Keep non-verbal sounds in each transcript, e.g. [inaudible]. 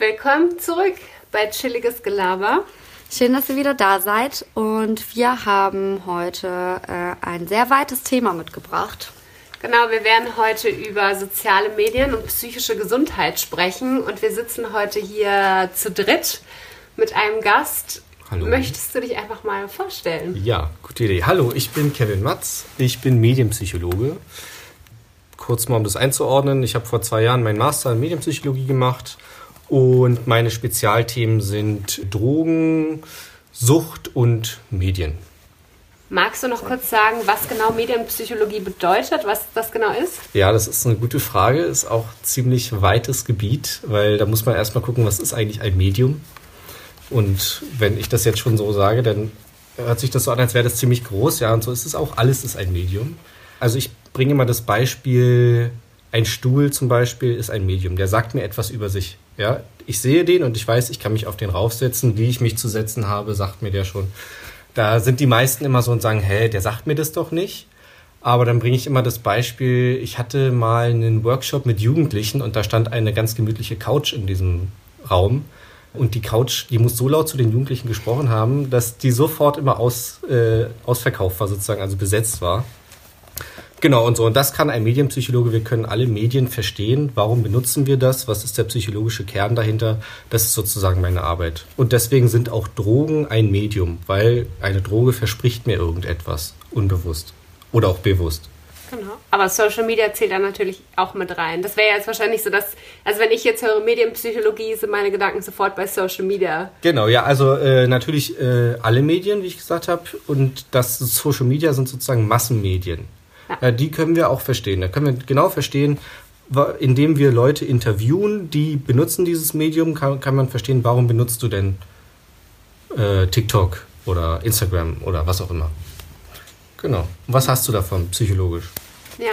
Willkommen zurück bei Chilliges Gelaber. Schön, dass ihr wieder da seid und wir haben heute äh, ein sehr weites Thema mitgebracht. Genau, wir werden heute über soziale Medien und psychische Gesundheit sprechen und wir sitzen heute hier zu dritt mit einem Gast. Hallo. Möchtest du dich einfach mal vorstellen? Ja, gute Idee. Hallo, ich bin Kevin Matz. Ich bin Medienpsychologe. Kurz mal, um das einzuordnen. Ich habe vor zwei Jahren meinen Master in Medienpsychologie gemacht und meine Spezialthemen sind Drogen, Sucht und Medien. Magst du noch kurz sagen, was genau Medienpsychologie bedeutet, was das genau ist? Ja, das ist eine gute Frage. Ist auch ziemlich weites Gebiet, weil da muss man erstmal gucken, was ist eigentlich ein Medium. Und wenn ich das jetzt schon so sage, dann hört sich das so an, als wäre das ziemlich groß. Ja, und so ist es auch. Alles ist ein Medium. Also ich bringe mal das Beispiel, ein Stuhl zum Beispiel ist ein Medium. Der sagt mir etwas über sich. Ja, ich sehe den und ich weiß, ich kann mich auf den raufsetzen. Wie ich mich zu setzen habe, sagt mir der schon. Da sind die meisten immer so und sagen, hä, der sagt mir das doch nicht. Aber dann bringe ich immer das Beispiel, ich hatte mal einen Workshop mit Jugendlichen und da stand eine ganz gemütliche Couch in diesem Raum. Und die Couch, die muss so laut zu den Jugendlichen gesprochen haben, dass die sofort immer aus, äh, ausverkauft war, sozusagen, also besetzt war. Genau, und so. Und das kann ein Medienpsychologe. Wir können alle Medien verstehen. Warum benutzen wir das? Was ist der psychologische Kern dahinter? Das ist sozusagen meine Arbeit. Und deswegen sind auch Drogen ein Medium, weil eine Droge verspricht mir irgendetwas. Unbewusst. Oder auch bewusst. Genau. Aber Social Media zählt da natürlich auch mit rein. Das wäre jetzt wahrscheinlich so, dass, also wenn ich jetzt höre Medienpsychologie, sind meine Gedanken sofort bei Social Media. Genau, ja, also äh, natürlich äh, alle Medien, wie ich gesagt habe. Und das Social Media sind sozusagen Massenmedien. Ja. Äh, die können wir auch verstehen. Da können wir genau verstehen, indem wir Leute interviewen, die benutzen dieses Medium, kann, kann man verstehen, warum benutzt du denn äh, TikTok oder Instagram oder was auch immer. Genau. Und was hast du davon psychologisch? Ja.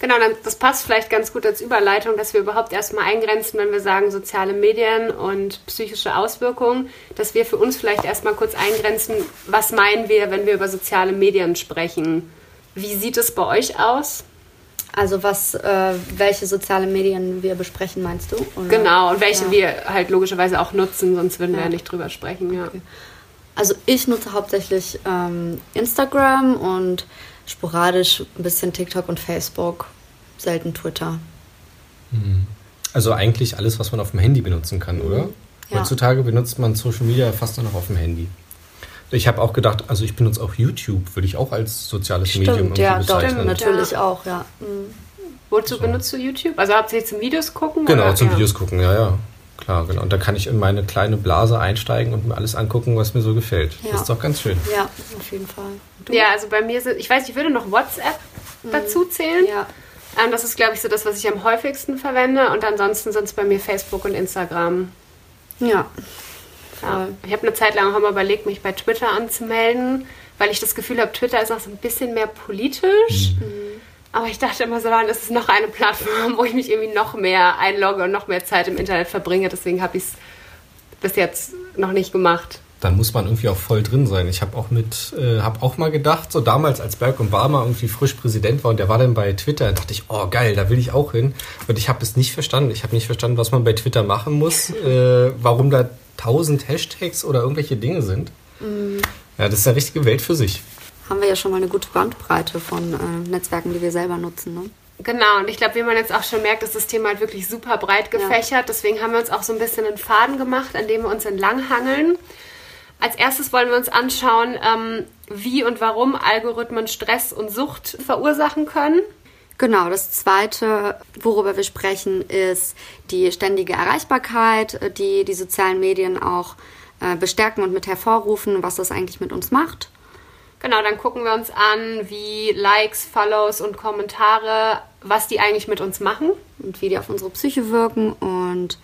Genau, das passt vielleicht ganz gut als Überleitung, dass wir überhaupt erstmal eingrenzen, wenn wir sagen soziale Medien und psychische Auswirkungen, dass wir für uns vielleicht erstmal kurz eingrenzen, was meinen wir, wenn wir über soziale Medien sprechen. Wie sieht es bei euch aus? Also was, äh, welche soziale Medien wir besprechen, meinst du? Oder? Genau, und welche Ja. wir halt logischerweise auch nutzen, sonst würden wir Ja. ja nicht drüber sprechen. Ja. Also ich nutze hauptsächlich ähm, Instagram und sporadisch ein bisschen TikTok und Facebook, selten Twitter. Also eigentlich alles, was man auf dem Handy benutzen kann, oder? Mhm. Ja. Heutzutage benutzt man Social Media fast nur noch auf dem Handy. Ich habe auch gedacht, also ich benutze auch YouTube, würde ich auch als soziales Medium Stimmt, irgendwie ja, doch, bezeichnen. natürlich Ja. auch, ja. Mhm. Wozu So. benutzt du YouTube? Also hauptsächlich zum Videos gucken? Genau, oder? zum ja. Videos gucken, ja, ja. Klar, genau. Und da kann ich in meine kleine Blase einsteigen und mir alles angucken, was mir so gefällt. Ja. Das ist doch ganz schön. Ja, auf jeden Fall. Du? Ja, also bei mir sind, ich weiß, ich würde noch WhatsApp dazu zählen. Ja. Ähm, das ist, glaube ich, so das, was ich am häufigsten verwende. Und ansonsten sind es bei mir Facebook und Instagram. Ja. Voll. Ich habe eine Zeit lang auch immer überlegt, mich bei Twitter anzumelden, weil ich das Gefühl habe, Twitter ist noch so ein bisschen mehr politisch. Aber ich dachte immer so, dann ist es noch eine Plattform, [laughs] wo ich mich irgendwie noch mehr einlogge und noch mehr Zeit im Internet verbringe. Deswegen habe ich es bis jetzt noch nicht gemacht. Dann muss man irgendwie auch voll drin sein. Ich habe auch mit, äh, habe auch mal gedacht, so damals, als Barack Obama irgendwie frisch Präsident war und der war dann bei Twitter, da dachte ich, oh geil, da will ich auch hin. Und ich habe es nicht verstanden. Ich habe nicht verstanden, was man bei Twitter machen muss, [laughs] äh, warum da tausend Hashtags oder irgendwelche Dinge sind. Ja, das ist eine richtige Welt für sich. Haben wir ja schon mal eine gute Bandbreite von äh, Netzwerken, die wir selber nutzen. Ne? Genau, und ich glaube, wie man jetzt auch schon merkt, ist das Thema halt wirklich super breit gefächert. Deswegen haben wir uns auch so ein bisschen einen Faden gemacht, an dem wir uns entlanghangeln. Als erstes wollen wir uns anschauen, ähm, wie und warum Algorithmen Stress und Sucht verursachen können. Genau, das Zweite, worüber wir sprechen, ist die ständige Erreichbarkeit, äh, die die sozialen Medien auch äh, bestärken und mit hervorrufen, was das eigentlich mit uns macht. Genau, dann gucken wir uns an, wie Likes, Follows und Kommentare, was die eigentlich mit uns machen. und wie die auf unsere Psyche wirken. Und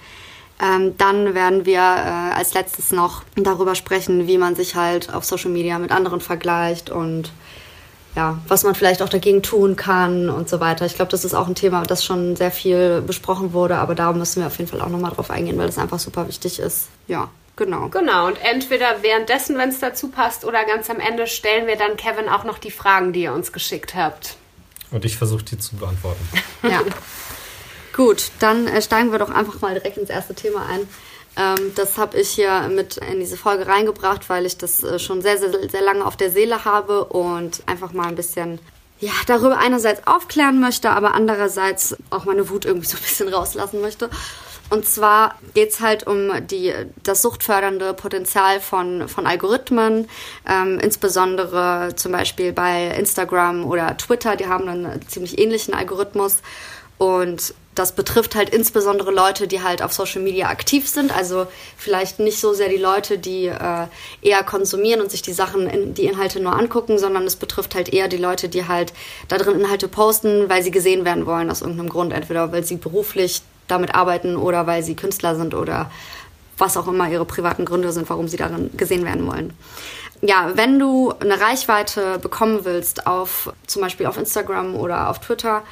ähm, dann werden wir äh, als letztes noch darüber sprechen, wie man sich halt auf Social Media mit anderen vergleicht und ja, was man vielleicht auch dagegen tun kann und so weiter. Ich glaube, das ist auch ein Thema, das schon sehr viel besprochen wurde, aber da müssen wir auf jeden Fall auch nochmal drauf eingehen, weil das einfach super wichtig ist. Ja, genau. Genau, und entweder währenddessen, wenn es dazu passt, oder ganz am Ende stellen wir dann Kevin auch noch die Fragen, die ihr uns geschickt habt. Und ich versuche die zu beantworten. [laughs] Ja. Gut, dann äh, steigen wir doch einfach mal direkt ins erste Thema ein. Ähm, das habe ich hier mit in diese Folge reingebracht, weil ich das äh, schon sehr, sehr, sehr lange auf der Seele habe und einfach mal ein bisschen ja, darüber einerseits aufklären möchte, aber andererseits auch meine Wut irgendwie [laughs] so ein bisschen rauslassen möchte. Und zwar geht's halt um die, das suchtfördernde Potenzial von, von Algorithmen, ähm, insbesondere zum Beispiel bei Instagram oder Twitter, die haben einen ziemlich ähnlichen Algorithmus. Und das betrifft halt insbesondere Leute, die halt auf Social Media aktiv sind. Also vielleicht nicht so sehr die Leute, die äh, eher konsumieren und sich die Sachen, in, die Inhalte nur angucken, sondern es betrifft halt eher die Leute, die halt da drin Inhalte posten, weil sie gesehen werden wollen aus irgendeinem Grund. Entweder weil sie beruflich damit arbeiten oder weil sie Künstler sind oder was auch immer ihre privaten Gründe sind, warum sie darin gesehen werden wollen. Ja, wenn du eine Reichweite bekommen willst auf zum Beispiel auf Instagram oder auf Twitter,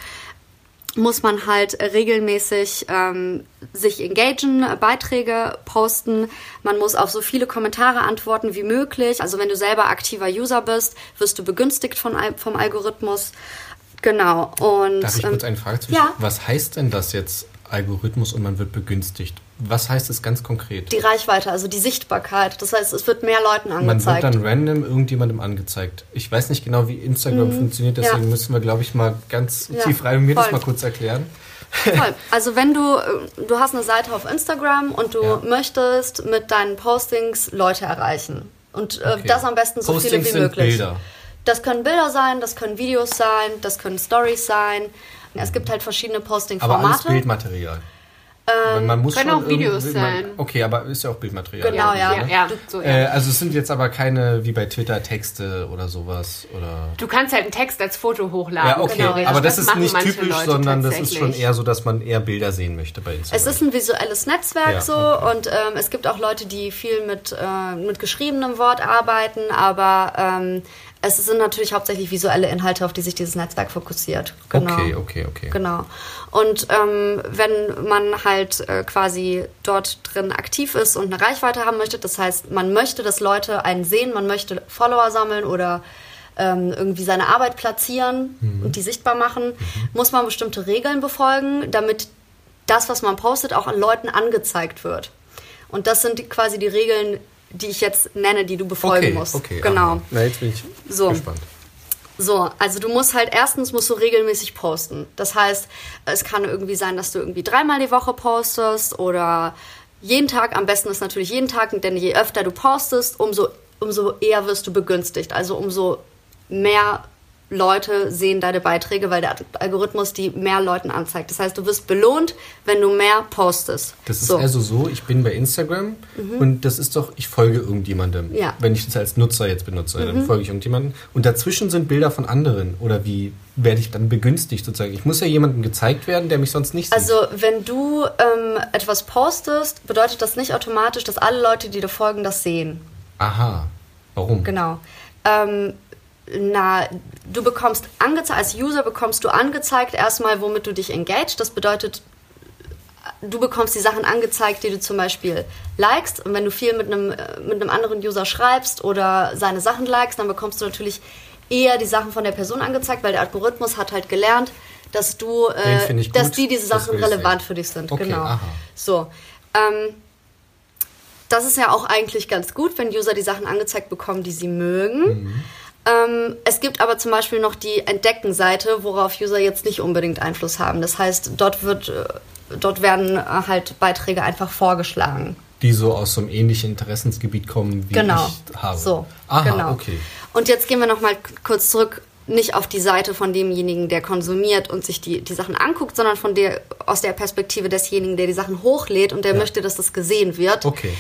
muss man halt regelmäßig ähm, sich engagen, Beiträge posten. Man muss auf so viele Kommentare antworten wie möglich. Also wenn du selber aktiver User bist, wirst du begünstigt von, vom Algorithmus. Genau. Und, Darf ich kurz ähm, eine Frage zu ja. Was heißt denn das jetzt Algorithmus und man wird begünstigt? Was heißt es ganz konkret? Die Reichweite, also die Sichtbarkeit. Das heißt, es wird mehr Leuten angezeigt. Man wird dann random irgendjemandem angezeigt. Ich weiß nicht genau, wie Instagram mhm. funktioniert, deswegen ja. müssen wir, glaube ich, mal ganz ja, tief rein und mir voll. das mal kurz erklären. Voll. [laughs] Also wenn du, äh, du hast eine Seite auf Instagram und du ja. möchtest mit deinen Postings Leute erreichen. Und äh, okay. das am besten so Postings viele wie möglich. Bilder. Das können Bilder sein, das können Videos sein, das können Stories sein. Es gibt halt verschiedene Posting-Formate. Aber alles Bildmaterial. Ähm, man muss können auch Videos sein. okay, aber ist ja auch Bildmaterial. Genau, ja. ja, ja. So, ja. Äh, also es sind jetzt aber keine, wie bei Twitter, Texte oder sowas. Oder du kannst halt einen Text als Foto hochladen. Ja, okay. Genau, aber das, das ist nicht typisch, Leute sondern das ist schon eher so, dass man eher Bilder sehen möchte bei Instagram. Es ist ein visuelles Netzwerk so okay. und ähm, es gibt auch Leute, die viel mit, äh, mit geschriebenem Wort arbeiten, aber ähm, es sind natürlich hauptsächlich visuelle Inhalte, auf die sich dieses Netzwerk fokussiert. Genau. Okay, okay, okay. Genau. Und ähm, wenn man halt äh, quasi dort drin aktiv ist und eine Reichweite haben möchte, das heißt, man möchte, dass Leute einen sehen, man möchte Follower sammeln oder ähm, irgendwie seine Arbeit platzieren mhm. und die sichtbar machen, mhm. muss man bestimmte Regeln befolgen, damit das, was man postet, auch an Leuten angezeigt wird. Und das sind quasi die Regeln, die ich jetzt nenne, die du befolgen okay, musst. Okay, genau. Na, jetzt bin ich so. gespannt. So, also du musst halt erstens musst du regelmäßig posten. Das heißt, es kann irgendwie sein, dass du irgendwie dreimal die Woche postest oder jeden Tag. Am besten ist natürlich jeden Tag, denn je öfter du postest, umso, umso eher wirst du begünstigt. Also umso mehr Leute sehen deine Beiträge, weil der Algorithmus die mehr Leuten anzeigt. Das heißt, du wirst belohnt, wenn du mehr postest. Das ist so. also so, ich bin bei Instagram mhm. und das ist doch, ich folge irgendjemandem. Ja. Wenn ich das als Nutzer jetzt benutze, mhm. dann folge ich irgendjemandem. Und dazwischen sind Bilder von anderen. Oder wie werde ich dann begünstigt sozusagen? Ich muss ja jemandem gezeigt werden, der mich sonst nicht sieht. Also wenn du ähm, etwas postest, bedeutet das nicht automatisch, dass alle Leute, die dir folgen, das sehen. Aha. Warum? Genau. Ähm, na, du bekommst angezeigt, als User bekommst du angezeigt erstmal, womit du dich engaged. Das bedeutet, du bekommst die Sachen angezeigt, die du zum Beispiel likest. Und wenn du viel mit einem, mit einem anderen User schreibst oder seine Sachen likest, dann bekommst du natürlich eher die Sachen von der Person angezeigt, weil der Algorithmus hat halt gelernt, dass du, äh, dass die diese Sachen relevant für dich sind. Okay, genau. Aha. So. Ähm, das ist ja auch eigentlich ganz gut, wenn User die Sachen angezeigt bekommen, die sie mögen. Mhm. Ähm, es gibt aber zum Beispiel noch die Entdecken-Seite, worauf User jetzt nicht unbedingt Einfluss haben. Das heißt, dort, wird, äh, dort werden äh, halt Beiträge einfach vorgeschlagen. Die so aus so einem ähnlichen Interessensgebiet kommen, wie genau. ich habe. So, Aha, genau. okay. Und jetzt gehen wir nochmal kurz zurück nicht auf die Seite von demjenigen, der konsumiert und sich die, die Sachen anguckt, sondern von der, aus der Perspektive desjenigen, der die Sachen hochlädt und der ja. möchte, dass das gesehen wird. Okay.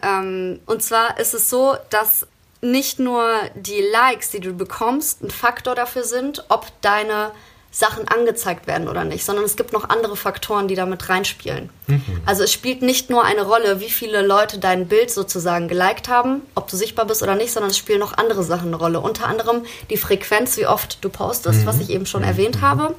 Ähm, und zwar ist es so, dass nicht nur die Likes, die du bekommst, ein Faktor dafür sind, ob deine Sachen angezeigt werden oder nicht, sondern es gibt noch andere Faktoren, die damit reinspielen. Mhm. Also es spielt nicht nur eine Rolle, wie viele Leute dein Bild sozusagen geliked haben, ob du sichtbar bist oder nicht, sondern es spielen noch andere Sachen eine Rolle. Unter anderem die Frequenz, wie oft du postest, mhm. was ich eben schon mhm. erwähnt habe.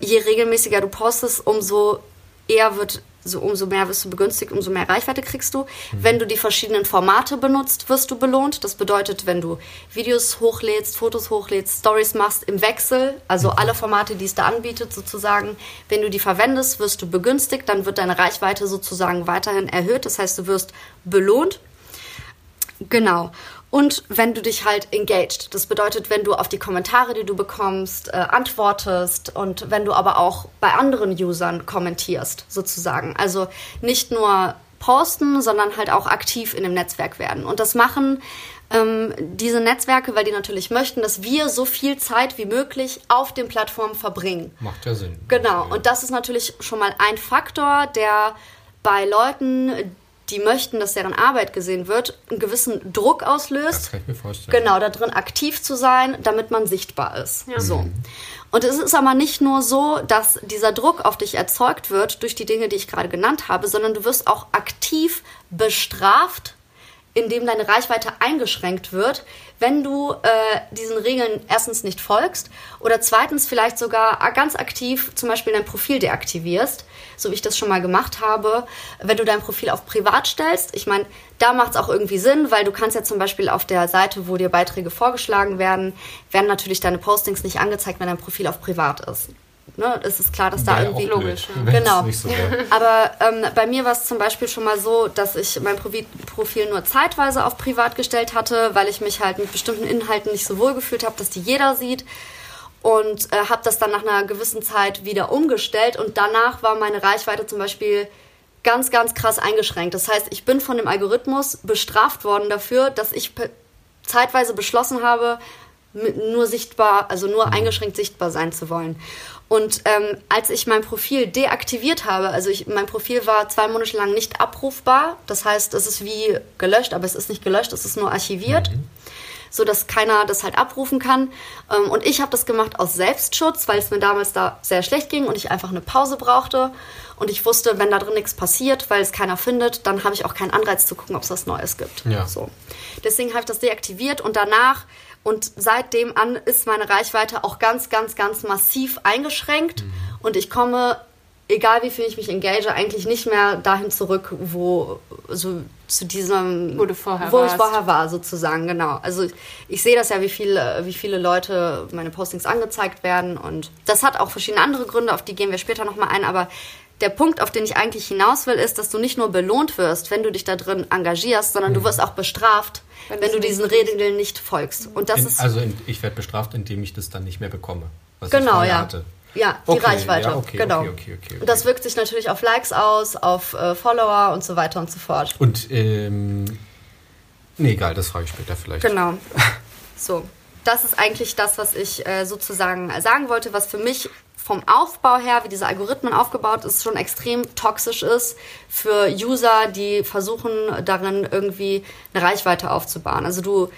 Je regelmäßiger du postest, umso eher wird so umso mehr wirst du begünstigt, umso mehr Reichweite kriegst du. Mhm. Wenn du die verschiedenen Formate benutzt, wirst du belohnt. Das bedeutet, wenn du Videos hochlädst, Fotos hochlädst, Stories machst im Wechsel, also mhm. alle Formate, die es da anbietet sozusagen, wenn du die verwendest, wirst du begünstigt, dann wird deine Reichweite sozusagen weiterhin erhöht. Das heißt, du wirst belohnt. Genau. Und wenn du dich halt engaged, das bedeutet, wenn du auf die Kommentare, die du bekommst, äh, antwortest und wenn du aber auch bei anderen Usern kommentierst, sozusagen. Also nicht nur posten, sondern halt auch aktiv in dem Netzwerk werden. Und das machen ähm, diese Netzwerke, weil die natürlich möchten, dass wir so viel Zeit wie möglich auf den Plattformen verbringen. Macht ja Sinn. Genau. Und das ist natürlich schon mal ein Faktor, der bei Leuten, die möchten, dass deren Arbeit gesehen wird, einen gewissen Druck auslöst. Das kann ich mir vorstellen. Genau, da drin aktiv zu sein, damit man sichtbar ist. Ja. So. Und es ist aber nicht nur so, dass dieser Druck auf dich erzeugt wird durch die Dinge, die ich gerade genannt habe, sondern du wirst auch aktiv bestraft indem deine Reichweite eingeschränkt wird, wenn du äh, diesen Regeln erstens nicht folgst oder zweitens vielleicht sogar ganz aktiv zum Beispiel dein Profil deaktivierst, so wie ich das schon mal gemacht habe, wenn du dein Profil auf privat stellst. Ich meine, da macht es auch irgendwie Sinn, weil du kannst ja zum Beispiel auf der Seite, wo dir Beiträge vorgeschlagen werden, werden natürlich deine Postings nicht angezeigt, wenn dein Profil auf privat ist ne, es ist klar, dass da irgendwie logisch. Ja. Genau. So [laughs] Aber ähm, bei mir war es zum Beispiel schon mal so, dass ich mein Profil nur zeitweise auf privat gestellt hatte, weil ich mich halt mit bestimmten Inhalten nicht so wohl gefühlt habe, dass die jeder sieht. Und äh, habe das dann nach einer gewissen Zeit wieder umgestellt. Und danach war meine Reichweite zum Beispiel ganz, ganz krass eingeschränkt. Das heißt, ich bin von dem Algorithmus bestraft worden dafür, dass ich zeitweise beschlossen habe, nur sichtbar, also nur mhm. eingeschränkt sichtbar sein zu wollen. Und ähm, als ich mein Profil deaktiviert habe, also ich, mein Profil war zwei Monate lang nicht abrufbar, das heißt, es ist wie gelöscht, aber es ist nicht gelöscht, es ist nur archiviert, mhm. so dass keiner das halt abrufen kann. Ähm, und ich habe das gemacht aus Selbstschutz, weil es mir damals da sehr schlecht ging und ich einfach eine Pause brauchte. Und ich wusste, wenn da drin nichts passiert, weil es keiner findet, dann habe ich auch keinen Anreiz zu gucken, ob es was Neues gibt. Ja. So. Deswegen habe ich das deaktiviert und danach und seitdem an ist meine Reichweite auch ganz, ganz, ganz massiv eingeschränkt. Mhm. Und ich komme, egal wie viel ich mich engage, eigentlich nicht mehr dahin zurück, wo so zu diesem, wo, du vorher wo warst. ich vorher war, sozusagen, genau. Also ich, ich sehe das ja, wie viele, wie viele Leute meine Postings angezeigt werden. Und das hat auch verschiedene andere Gründe, auf die gehen wir später nochmal ein, aber der Punkt, auf den ich eigentlich hinaus will, ist, dass du nicht nur belohnt wirst, wenn du dich da drin engagierst, sondern mhm. du wirst auch bestraft, wenn, wenn du diesen Regeln nicht folgst. Und das in, ist also in, ich werde bestraft, indem ich das dann nicht mehr bekomme, was genau, ich ja. hatte. Ja, die okay, Reichweite. Ja, okay, genau. Okay, okay, okay, Und das wirkt sich natürlich auf Likes aus, auf äh, Follower und so weiter und so fort. Und ähm, nee, egal, das frage ich später vielleicht. Genau. [laughs] So, das ist eigentlich das, was ich äh, sozusagen sagen wollte, was für mich vom Aufbau her, wie diese Algorithmen aufgebaut ist, schon extrem toxisch ist für User, die versuchen darin irgendwie eine Reichweite aufzubauen. Also du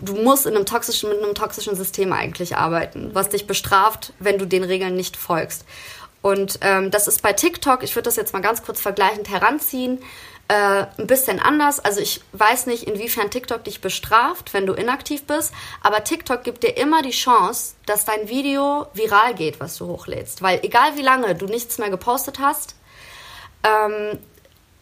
du musst in einem toxischen mit einem toxischen System eigentlich arbeiten, was dich bestraft, wenn du den Regeln nicht folgst. Und ähm, das ist bei TikTok, ich würde das jetzt mal ganz kurz vergleichend heranziehen, äh, ein bisschen anders. Also ich weiß nicht, inwiefern TikTok dich bestraft, wenn du inaktiv bist, aber TikTok gibt dir immer die Chance, dass dein Video viral geht, was du hochlädst. Weil egal wie lange du nichts mehr gepostet hast, ähm,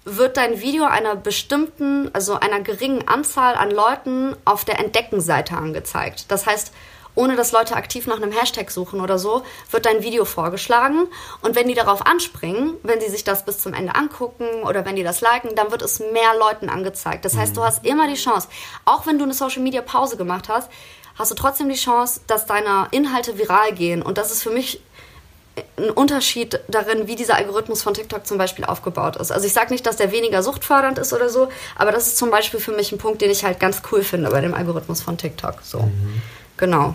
wird dein Video einer bestimmten, also einer geringen Anzahl an Leuten auf der Entdeckenseite angezeigt. Das heißt, ohne dass Leute aktiv nach einem Hashtag suchen oder so, wird dein Video vorgeschlagen. Und wenn die darauf anspringen, wenn sie sich das bis zum Ende angucken oder wenn die das liken, dann wird es mehr Leuten angezeigt. Das heißt, du mhm. hast immer die Chance, auch wenn du eine Social Media Pause gemacht hast, hast du trotzdem die Chance, dass deine Inhalte viral gehen. Und das ist für mich ein Unterschied darin, wie dieser Algorithmus von TikTok zum Beispiel aufgebaut ist. Also ich sage nicht, dass der weniger suchtfördernd ist oder so, aber das ist zum Beispiel für mich ein Punkt, den ich halt ganz cool finde bei dem Algorithmus von TikTok. So. Mhm. Genau.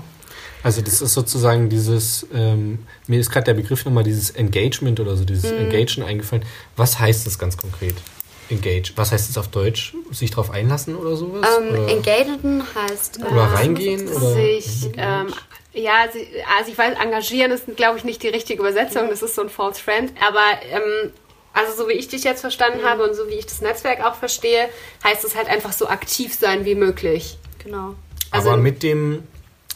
Also das ist sozusagen dieses, ähm, mir ist gerade der Begriff nochmal dieses Engagement oder so, dieses mhm. Engagen eingefallen. Was heißt das ganz konkret? Engage. Was heißt das auf Deutsch? Sich darauf einlassen oder sowas? Ähm, oder? Engagen heißt... Oder äh, reingehen? Oder? Sich, ähm, ja, also ich weiß, engagieren ist, glaube ich, nicht die richtige Übersetzung. Das ist so ein false friend. Aber ähm, also so wie ich dich jetzt verstanden mhm. habe und so wie ich das Netzwerk auch verstehe, heißt es halt einfach so aktiv sein wie möglich. Genau. Also Aber mit dem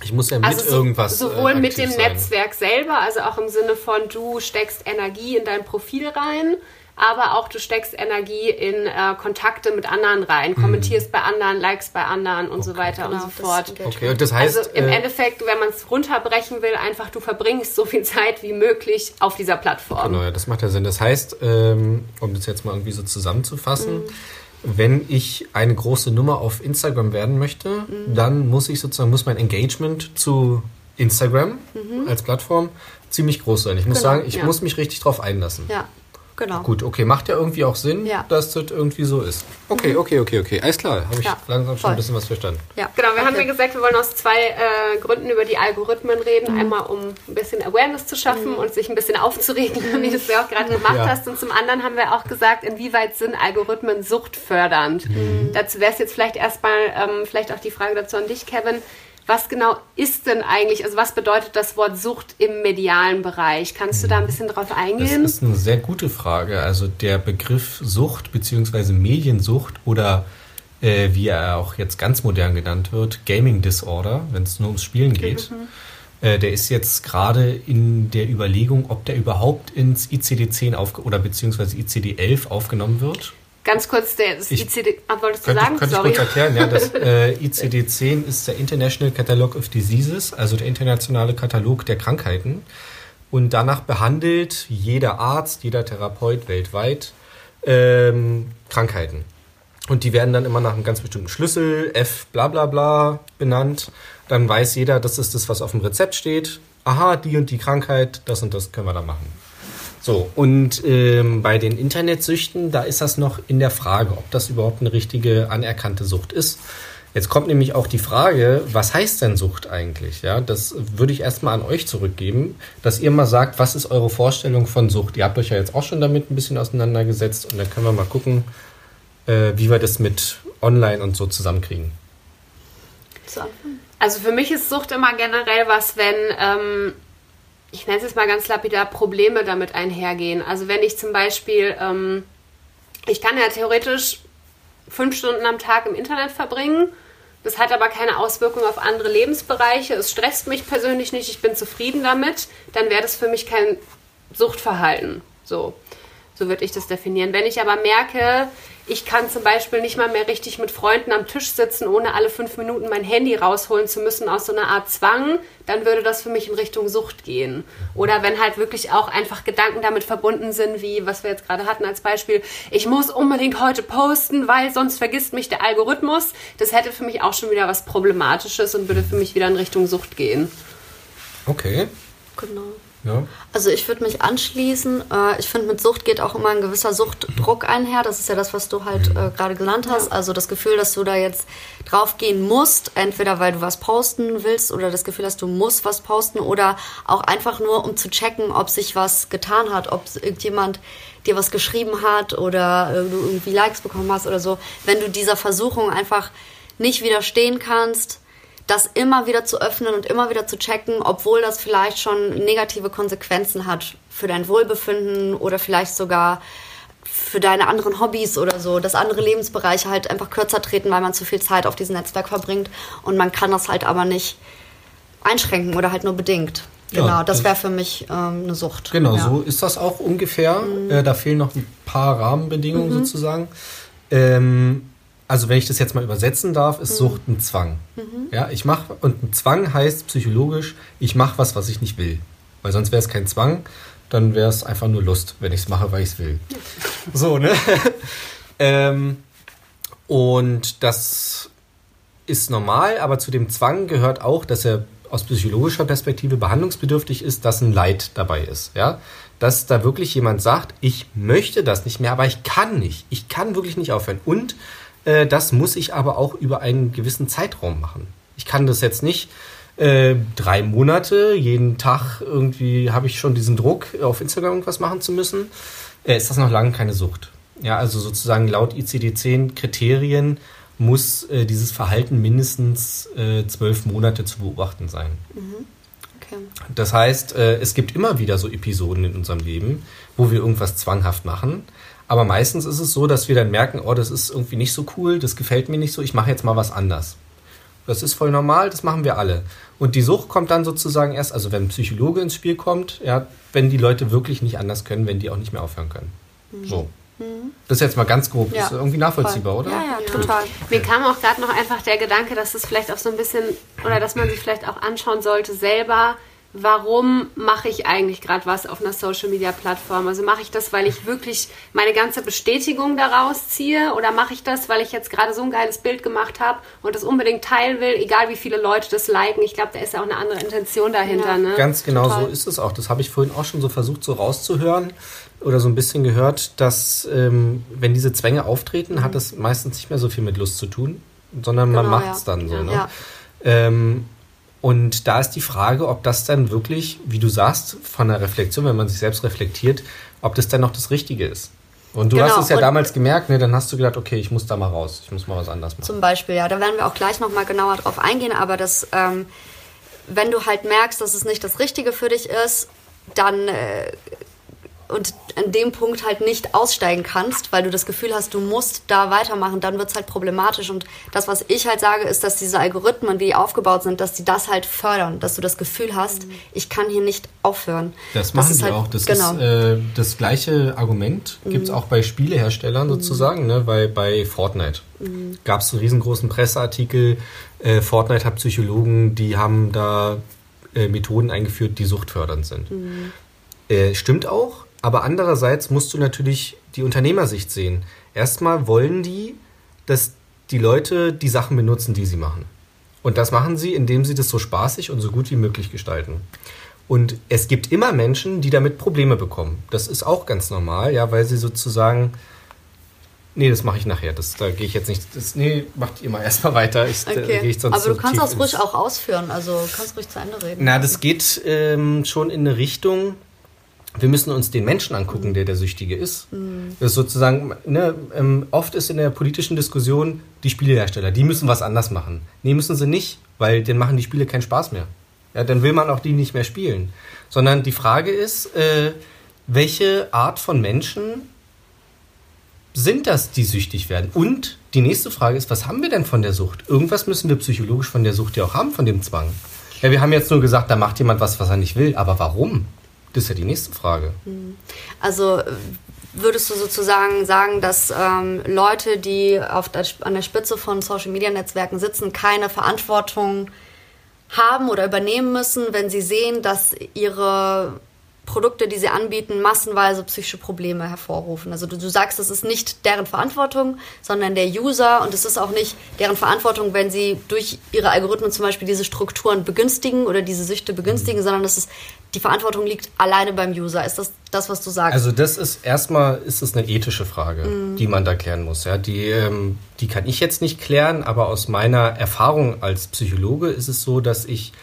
Ich muss ja mit Also so, irgendwas. äh, sowohl mit aktiv dem sein. Netzwerk selber, also auch im Sinne von du steckst Energie in dein Profil rein, aber auch du steckst Energie in äh, Kontakte mit anderen rein, Mhm. kommentierst bei anderen, likest bei anderen und so weiter Genau, und so fort. Okay, und das heißt. also im äh, Endeffekt, wenn man es runterbrechen will, einfach du verbringst so viel Zeit wie möglich auf dieser Plattform. Genau, ja, das macht ja Sinn. Das heißt, ähm, um das jetzt mal irgendwie so zusammenzufassen, Mhm. Wenn ich eine große Nummer auf Instagram werden möchte, Mhm. dann muss ich sozusagen, muss mein Engagement zu Instagram als Plattform ziemlich groß sein. Ich muss Mhm. Genau, sagen, ich ja. muss mich richtig drauf einlassen. Ja, genau. Gut, okay, macht ja irgendwie auch Sinn, Ja. dass das irgendwie so ist. Okay, okay, okay, okay. Alles klar, habe ich Ja, langsam schon voll. ein bisschen was verstanden. Ja. Genau, wir haben Okay. ja gesagt, wir wollen aus zwei äh, Gründen über die Algorithmen reden. Einmal, um ein bisschen Awareness zu schaffen und sich ein bisschen aufzuregen, [laughs] wie du es ja auch gerade gemacht Ja. hast. Und zum anderen haben wir auch gesagt, inwieweit sind Algorithmen suchtfördernd. Dazu wäre es jetzt vielleicht erstmal, ähm, vielleicht auch die Frage dazu an dich, Kevin. Was genau ist denn eigentlich, also was bedeutet das Wort Sucht im medialen Bereich? Kannst du da ein bisschen drauf Das eingehen? ist eine sehr gute Frage. Also der Begriff Sucht bzw. Mediensucht oder äh, wie er auch jetzt ganz modern genannt wird, Gaming Disorder, wenn es nur ums Spielen geht, äh, der ist jetzt gerade in der Überlegung, ob der überhaupt ins ICD-10 aufge oder beziehungsweise ICD-11 aufgenommen wird. Ganz kurz, der das Ich- ICD, ah, wolltest du Könnte, sagen? ich, könnte ich Sorry. kurz erklären, ja, das [laughs] äh, ICD-10 ist der International Catalog of Diseases, also der internationale Katalog der Krankheiten. Und danach behandelt jeder Arzt, jeder Therapeut weltweit ähm, Krankheiten. Und die werden dann immer nach einem ganz bestimmten Schlüssel, F bla bla bla, benannt. Dann weiß jeder, das ist das, was auf dem Rezept steht. Aha, die und die Krankheit, das und das können wir da machen. So, und ähm, bei den Internetsüchten, da ist das noch in der Frage, ob das überhaupt eine richtige anerkannte Sucht ist. Jetzt kommt nämlich auch die Frage, was heißt denn Sucht eigentlich? Ja, das würde ich erstmal an euch zurückgeben, dass ihr mal sagt, was ist eure Vorstellung von Sucht? Ihr habt euch ja jetzt auch schon damit ein bisschen auseinandergesetzt und dann können wir mal gucken, äh, wie wir das mit online und so zusammenkriegen. Also für mich ist Sucht immer generell was, wenn, ähm, ich nenne es jetzt mal ganz lapidar, Probleme damit einhergehen. Also wenn ich zum Beispiel, ähm, ich kann ja theoretisch fünf Stunden am Tag im Internet verbringen, das hat aber keine Auswirkung auf andere Lebensbereiche, es stresst mich persönlich nicht, ich bin zufrieden damit, dann wäre das für mich kein Suchtverhalten. So. So würde ich das definieren. Wenn ich aber merke, ich kann zum Beispiel nicht mal mehr richtig mit Freunden am Tisch sitzen, ohne alle fünf Minuten mein Handy rausholen zu müssen aus so einer Art Zwang, dann würde das für mich in Richtung Sucht gehen. Oder wenn halt wirklich auch einfach Gedanken damit verbunden sind, wie was wir jetzt gerade hatten als Beispiel, ich muss unbedingt heute posten, weil sonst vergisst mich der Algorithmus. Das hätte für mich auch schon wieder was Problematisches und würde für mich wieder in Richtung Sucht gehen. Okay. Genau. Ja. Also ich würde mich anschließen. Äh, ich finde, mit Sucht geht auch immer ein gewisser Suchtdruck einher. Das ist ja das, was du halt äh, gerade genannt hast. Also das Gefühl, dass du da jetzt draufgehen musst, entweder weil du was posten willst oder das Gefühl hast, du musst was posten oder auch einfach nur, um zu checken, ob sich was getan hat, ob irgendjemand dir was geschrieben hat oder äh, du irgendwie Likes bekommen hast oder so. Wenn du dieser Versuchung einfach nicht widerstehen kannst, das immer wieder zu öffnen und immer wieder zu checken, obwohl das vielleicht schon negative Konsequenzen hat für dein Wohlbefinden oder vielleicht sogar für deine anderen Hobbys oder so, dass andere Lebensbereiche halt einfach kürzer treten, weil man zu viel Zeit auf diesem Netzwerk verbringt und man kann das halt aber nicht einschränken oder halt nur bedingt. Ja, Genau, das das- wäre für mich ähm, eine Sucht. Genau, ja. so ist das auch ungefähr. Mhm. Äh, da fehlen noch ein paar Rahmenbedingungen sozusagen. Ähm, also wenn ich das jetzt mal übersetzen darf, Mhm. ist Sucht ein Zwang. Ja, ich mache und ein Zwang heißt psychologisch, ich mache was, was ich nicht will, weil sonst wäre es kein Zwang, dann wäre es einfach nur Lust, wenn ich es mache, weil ich es will. So ne. [laughs] ähm, und das ist normal, aber zu dem Zwang gehört auch, dass er aus psychologischer Perspektive behandlungsbedürftig ist, dass ein Leid dabei ist. Ja? Dass da wirklich jemand sagt, ich möchte das nicht mehr, aber ich kann nicht. Ich kann wirklich nicht aufhören. Und äh, das muss ich aber auch über einen gewissen Zeitraum machen. Ich kann das jetzt nicht äh, drei Monate, jeden Tag irgendwie habe ich schon diesen Druck, auf Instagram irgendwas machen zu müssen. Äh, ist das noch lange keine Sucht. Ja, also sozusagen laut ICD-10 Kriterien muss äh, dieses Verhalten mindestens äh, zwölf Monate zu beobachten sein. Okay. Das heißt, äh, es gibt immer wieder so Episoden in unserem Leben, wo wir irgendwas zwanghaft machen. Aber meistens ist es so, dass wir dann merken, oh, das ist irgendwie nicht so cool, das gefällt mir nicht so, ich mache jetzt mal was anders. Das ist voll normal, das machen wir alle. Und die Sucht kommt dann sozusagen erst, also wenn ein Psychologe ins Spiel kommt, ja, wenn die Leute wirklich nicht anders können, wenn die auch nicht mehr aufhören können. Mhm. So. Das ist jetzt mal ganz grob. Ja. Ist irgendwie nachvollziehbar, Voll. oder? Ja, ja, total. Mir kam auch gerade noch einfach der Gedanke, dass es vielleicht auch so ein bisschen, oder dass man sich vielleicht auch anschauen sollte, selber, warum mache ich eigentlich gerade was auf einer Social Media Plattform? Also mache ich das, weil ich wirklich meine ganze Bestätigung daraus ziehe oder mache ich das, weil ich jetzt gerade so ein geiles Bild gemacht habe und das unbedingt teilen will, egal wie viele Leute das liken? Ich glaube, da ist ja auch eine andere Intention dahinter. Ja. Ne? Ganz genau Total. so ist es auch. Das habe ich vorhin auch schon so versucht, so rauszuhören oder so ein bisschen gehört, dass ähm, wenn diese Zwänge auftreten, mhm. hat das meistens nicht mehr so viel mit Lust zu tun, sondern genau, man macht es ja. dann so. Ja. Ne? Ähm, und da ist die Frage, ob das dann wirklich, wie du sagst, von der Reflexion, wenn man sich selbst reflektiert, ob das dann noch das Richtige ist. Und du genau. hast es ja und damals gemerkt, ne? Dann hast du gedacht, okay, ich muss da mal raus, ich muss mal was anderes machen. Zum Beispiel, ja, da werden wir auch gleich nochmal genauer drauf eingehen, aber das, ähm, wenn du halt merkst, dass es nicht das Richtige für dich ist, dann äh, und an dem Punkt halt nicht aussteigen kannst, weil du das Gefühl hast, du musst da weitermachen, dann wird es halt problematisch. Und das, was ich halt sage, ist, dass diese Algorithmen, wie die aufgebaut sind, dass die das halt fördern, dass du das Gefühl hast, mhm. ich kann hier nicht aufhören. Das machen die halt, auch. Das genau. ist äh, das gleiche Argument, gibt es mhm. auch bei Spieleherstellern mhm. sozusagen, ne? weil bei Fortnite mhm. gab es einen riesengroßen Presseartikel, äh, Fortnite hat Psychologen, die haben da äh, Methoden eingeführt, die suchtfördernd sind. Mhm. Äh, stimmt auch, aber andererseits musst du natürlich die Unternehmersicht sehen. Erstmal wollen die, dass die Leute die Sachen benutzen, die sie machen. Und das machen sie, indem sie das so spaßig und so gut wie möglich gestalten. Und es gibt immer Menschen, die damit Probleme bekommen. Das ist auch ganz normal, ja, weil sie sozusagen, nee, das mache ich nachher. Das, da gehe ich jetzt nicht. Das, nee, macht ihr mal [laughs] erstmal weiter. Ich, okay. ich sonst Aber du kannst das ruhig auch ausführen. Also kannst ruhig zu Ende reden. Na, das geht ähm, schon in eine Richtung wir müssen uns den Menschen angucken, der der Süchtige ist. Mhm. Das ist sozusagen, ne, ähm, oft ist in der politischen Diskussion die Spielehersteller, die müssen was anders machen. Nee, müssen sie nicht, weil dann machen die Spiele keinen Spaß mehr. Ja, dann will man auch die nicht mehr spielen. Sondern die Frage ist, äh, welche Art von Menschen sind das, die süchtig werden? Und die nächste Frage ist, was haben wir denn von der Sucht? Irgendwas müssen wir psychologisch von der Sucht ja auch haben, von dem Zwang. Ja, wir haben jetzt nur gesagt, da macht jemand was, was er nicht will, aber warum? Das ist ja die nächste Frage. Hm. Also würdest du sozusagen sagen, dass ähm, Leute, die auf der, an der Spitze von Social-Media-Netzwerken sitzen, keine Verantwortung haben oder übernehmen müssen, wenn sie sehen, dass ihre Produkte, die sie anbieten, massenweise psychische Probleme hervorrufen. Also du, du sagst, es ist nicht deren Verantwortung, sondern der User und es ist auch nicht deren Verantwortung, wenn sie durch ihre Algorithmen zum Beispiel diese Strukturen begünstigen oder diese Süchte begünstigen, mhm. sondern es ist die Verantwortung liegt alleine beim User. Ist das das, was du sagst? Also das ist erstmal ist es eine ethische Frage, mm. die man da klären muss. Ja, die ähm, die kann ich jetzt nicht klären, aber aus meiner Erfahrung als Psychologe ist es so, dass ich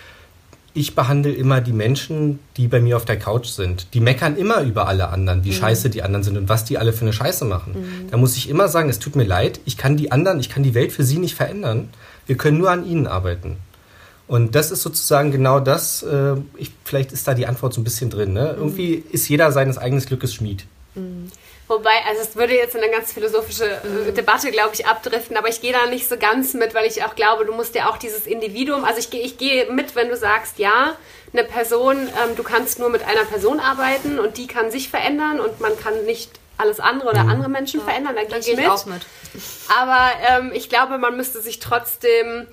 ich behandle immer die Menschen, die bei mir auf der Couch sind. Die meckern immer über alle anderen, wie mhm. scheiße die anderen sind und was die alle für eine Scheiße machen. Mhm. Da muss ich immer sagen, es tut mir leid, ich kann die anderen, ich kann die Welt für sie nicht verändern. Wir können nur an ihnen arbeiten. Und das ist sozusagen genau das, äh, ich, vielleicht ist da die Antwort so ein bisschen drin. Ne? Mhm. Irgendwie ist jeder seines eigenen Glückes Schmied. Mhm. Wobei, also es würde jetzt in eine ganz philosophische äh. Debatte, glaube ich, abdriften, aber ich gehe da nicht so ganz mit, weil ich auch glaube, du musst ja auch dieses Individuum, also ich gehe ich gehe mit, wenn du sagst, ja, eine Person, ähm, du kannst nur mit einer Person arbeiten und die kann sich verändern und man kann nicht alles andere oder mhm. andere Menschen ja, verändern, da gehe ich, mit. auch mit. Aber ähm, ich glaube, man müsste sich trotzdem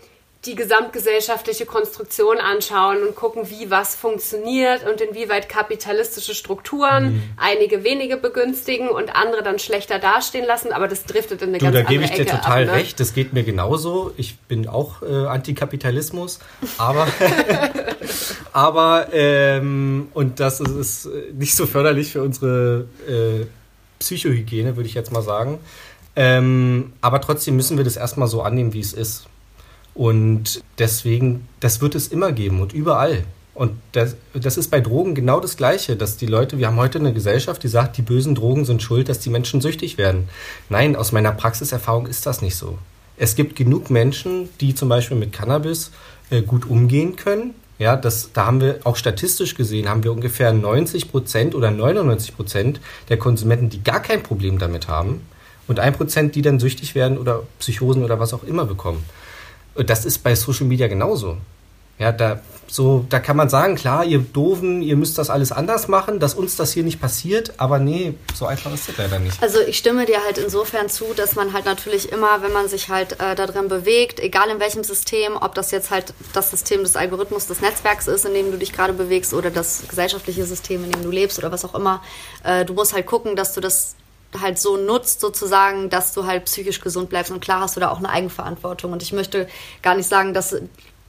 die gesamtgesellschaftliche Konstruktion anschauen und gucken, wie was funktioniert und inwieweit kapitalistische Strukturen mhm. einige wenige begünstigen und andere dann schlechter dastehen lassen. Aber das driftet in eine du, ganz andere Ecke. Da gebe ich dir total ab, ne? recht. Das geht mir genauso. Ich bin auch äh, Antikapitalismus, aber [laughs] aber ähm, und das ist, ist, nicht so förderlich für unsere äh, Psychohygiene, würde ich jetzt mal sagen. Ähm, aber trotzdem müssen wir das erstmal so annehmen, wie es ist. Und deswegen, das wird es immer geben und überall. Und das, das ist bei Drogen genau das Gleiche, dass die Leute, wir haben heute eine Gesellschaft, die sagt, die bösen Drogen sind schuld, dass die Menschen süchtig werden. Nein, aus meiner Praxiserfahrung ist das nicht so. Es gibt genug Menschen, die zum Beispiel mit Cannabis äh, gut umgehen können. Ja, das, da haben wir auch statistisch gesehen, haben wir ungefähr 90 Prozent oder 99 Prozent der Konsumenten, die gar kein Problem damit haben. Und ein Prozent, die dann süchtig werden oder Psychosen oder was auch immer bekommen. Das ist bei Social Media genauso. Ja, da, so, da kann man sagen, klar, ihr Doofen, ihr müsst das alles anders machen, dass uns das hier nicht passiert, aber nee, so einfach ist das leider nicht. Also ich stimme dir halt insofern zu, dass man halt natürlich immer, wenn man sich halt äh, da drin bewegt, egal in welchem System, ob das jetzt halt das System des Algorithmus des Netzwerks ist, in dem du dich gerade bewegst, oder das gesellschaftliche System, in dem du lebst oder was auch immer, äh, du musst halt gucken, dass du das halt so nutzt sozusagen, dass du halt psychisch gesund bleibst und klar hast du da auch eine Eigenverantwortung und ich möchte gar nicht sagen, dass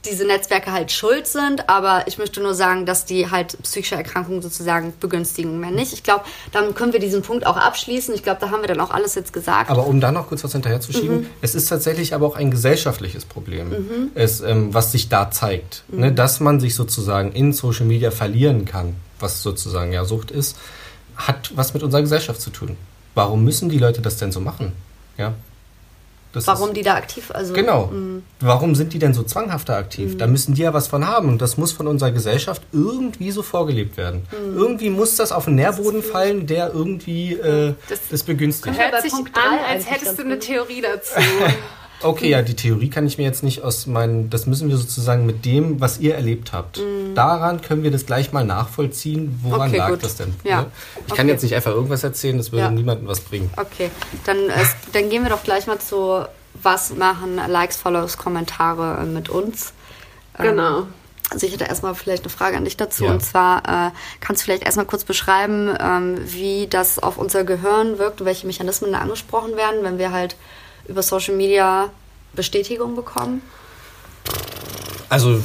diese Netzwerke halt schuld sind, aber ich möchte nur sagen, dass die halt psychische Erkrankungen sozusagen begünstigen. Mehr nicht. Ich glaube, dann können wir diesen Punkt auch abschließen. Ich glaube, da haben wir dann auch alles jetzt gesagt. Aber um da noch kurz was hinterherzuschieben, mhm. es ist tatsächlich aber auch ein gesellschaftliches Problem, mhm. es, ähm, was sich da zeigt. Mhm. Ne, dass man sich sozusagen in Social Media verlieren kann, was sozusagen ja Sucht ist, hat was mit unserer Gesellschaft zu tun. Warum müssen die Leute das denn so machen? Ja, das Warum die da aktiv also Genau. Mh. Warum sind die denn so zwanghaft da aktiv? Mhm. Da müssen die ja was von haben und das muss von unserer Gesellschaft irgendwie so vorgelebt werden. Mhm. Irgendwie muss das auf einen Nährboden fallen, der irgendwie äh, das, das begünstigt. Hört sich an, als hättest du eine Theorie dazu. [laughs] Okay, ja, die Theorie kann ich mir jetzt nicht aus meinen, das müssen wir sozusagen mit dem, was ihr erlebt habt. Mm. Daran können wir das gleich mal nachvollziehen, woran okay, lag gut. das denn? Ja. Ne? Ich okay. kann jetzt nicht einfach irgendwas erzählen, das würde ja. niemandem was bringen. Okay, dann, äh, dann gehen wir doch gleich mal zu, was machen Likes, Follows, Kommentare mit uns. Genau. Ähm, also ich hätte erstmal vielleicht eine Frage an dich dazu. Ja. Und zwar äh, kannst du vielleicht erstmal kurz beschreiben, ähm, wie das auf unser Gehirn wirkt und welche Mechanismen da angesprochen werden, wenn wir halt über Social Media Bestätigung bekommen? Also,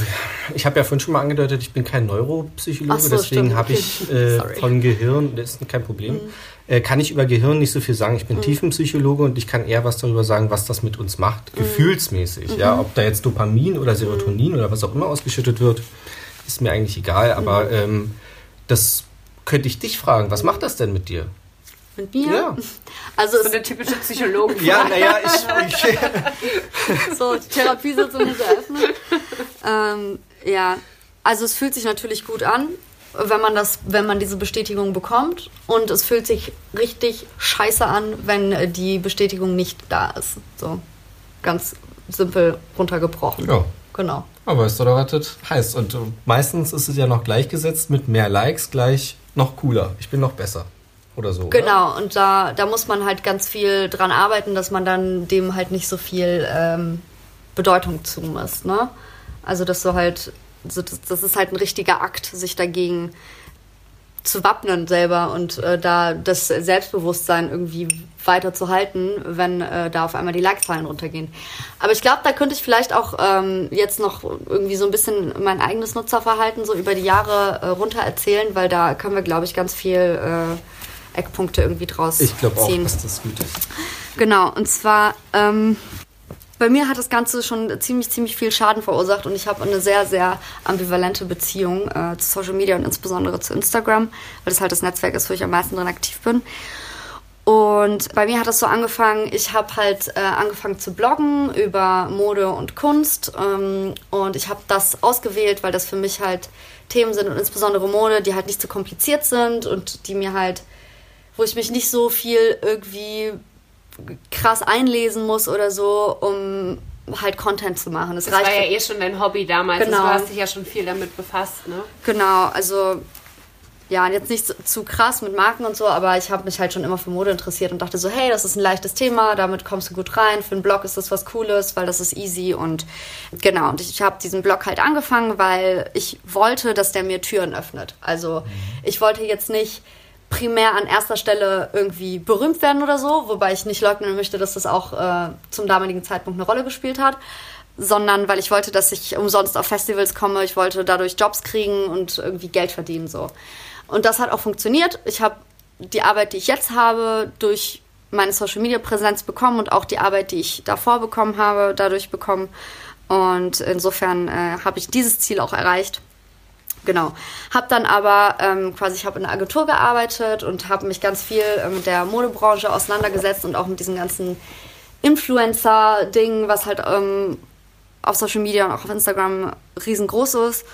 ich habe ja vorhin schon mal angedeutet, ich bin kein Neuropsychologe, so, deswegen habe ich [laughs] äh, von Gehirn, das ist kein Problem, mhm. äh, kann ich über Gehirn nicht so viel sagen. Ich bin mhm. Tiefenpsychologe und ich kann eher was darüber sagen, was das mit uns macht, mhm. gefühlsmäßig. Ja, mhm. ob da jetzt Dopamin oder Serotonin oder was auch immer ausgeschüttet wird, ist mir eigentlich egal, aber mhm. ähm, das könnte ich dich fragen, was macht das denn mit dir? Mit mir? Ja. Also so eine typische Psychologin. ja, naja, ich. [laughs] ich so, die Therapiesitzung ist eröffnet. Ähm, ja, also es fühlt sich natürlich gut an, wenn man das, wenn man diese Bestätigung bekommt. Und es fühlt sich richtig scheiße an, wenn die Bestätigung nicht da ist. So ganz simpel runtergebrochen. Ja. Genau. Aber weißt du doch, was das heißt? Und meistens ist es ja noch gleichgesetzt mit mehr Likes gleich noch cooler. Ich bin noch besser oder so. Genau, oder? und da, da muss man halt ganz viel dran arbeiten, dass man dann dem halt nicht so viel ähm, Bedeutung zumisst. Ne? Also, dass du halt, das, das ist halt ein richtiger Akt, sich dagegen zu wappnen selber und äh, da das Selbstbewusstsein irgendwie weiter zu halten, wenn äh, da auf einmal die Like-Zahlen runtergehen. Aber ich glaube, da könnte ich vielleicht auch ähm, jetzt noch irgendwie so ein bisschen mein eigenes Nutzerverhalten so über die Jahre äh, runter erzählen, weil da können wir, glaube ich, ganz viel äh, Eckpunkte irgendwie draus ich ziehen. Ich glaube auch, dass das gut ist. Genau, und zwar ähm, bei mir hat das Ganze schon ziemlich, ziemlich viel Schaden verursacht und ich habe eine sehr, sehr ambivalente Beziehung äh, zu Social Media und insbesondere zu Instagram, weil das halt das Netzwerk ist, wo ich am meisten drin aktiv bin. Und bei mir hat das so angefangen, ich habe halt äh, angefangen zu bloggen über Mode und Kunst ähm, und ich habe das ausgewählt, weil das für mich halt Themen sind und insbesondere Mode, die halt nicht zu so kompliziert sind und die mir halt wo ich mich nicht so viel irgendwie krass einlesen muss oder so, um halt Content zu machen. Das, das war ja eh schon dein Hobby damals. Genau. Also du hast dich ja schon viel damit befasst, ne? Genau, also ja, jetzt nicht zu, zu krass mit Marken und so, aber ich habe mich halt schon immer für Mode interessiert und dachte so, hey, das ist ein leichtes Thema, damit kommst du gut rein. Für einen Blog ist das was Cooles, weil das ist easy und genau. Und ich, ich habe diesen Blog halt angefangen, weil ich wollte, dass der mir Türen öffnet. Also mhm. ich wollte jetzt nicht primär an erster Stelle irgendwie berühmt werden oder so, wobei ich nicht leugnen möchte, dass das auch äh, zum damaligen Zeitpunkt eine Rolle gespielt hat, sondern weil ich wollte, dass ich umsonst auf Festivals komme, ich wollte dadurch Jobs kriegen und irgendwie Geld verdienen so. Und das hat auch funktioniert. Ich habe die Arbeit, die ich jetzt habe, durch meine Social Media Präsenz bekommen und auch die Arbeit, die ich davor bekommen habe, dadurch bekommen. Und insofern äh, habe ich dieses Ziel auch erreicht. Genau. Hab dann aber ähm, quasi, ich habe in einer Agentur gearbeitet und habe mich ganz viel äh, mit der Modebranche auseinandergesetzt und auch mit diesem ganzen Influencer-Ding, was halt ähm, auf Social Media und auch auf Instagram riesengroß ist.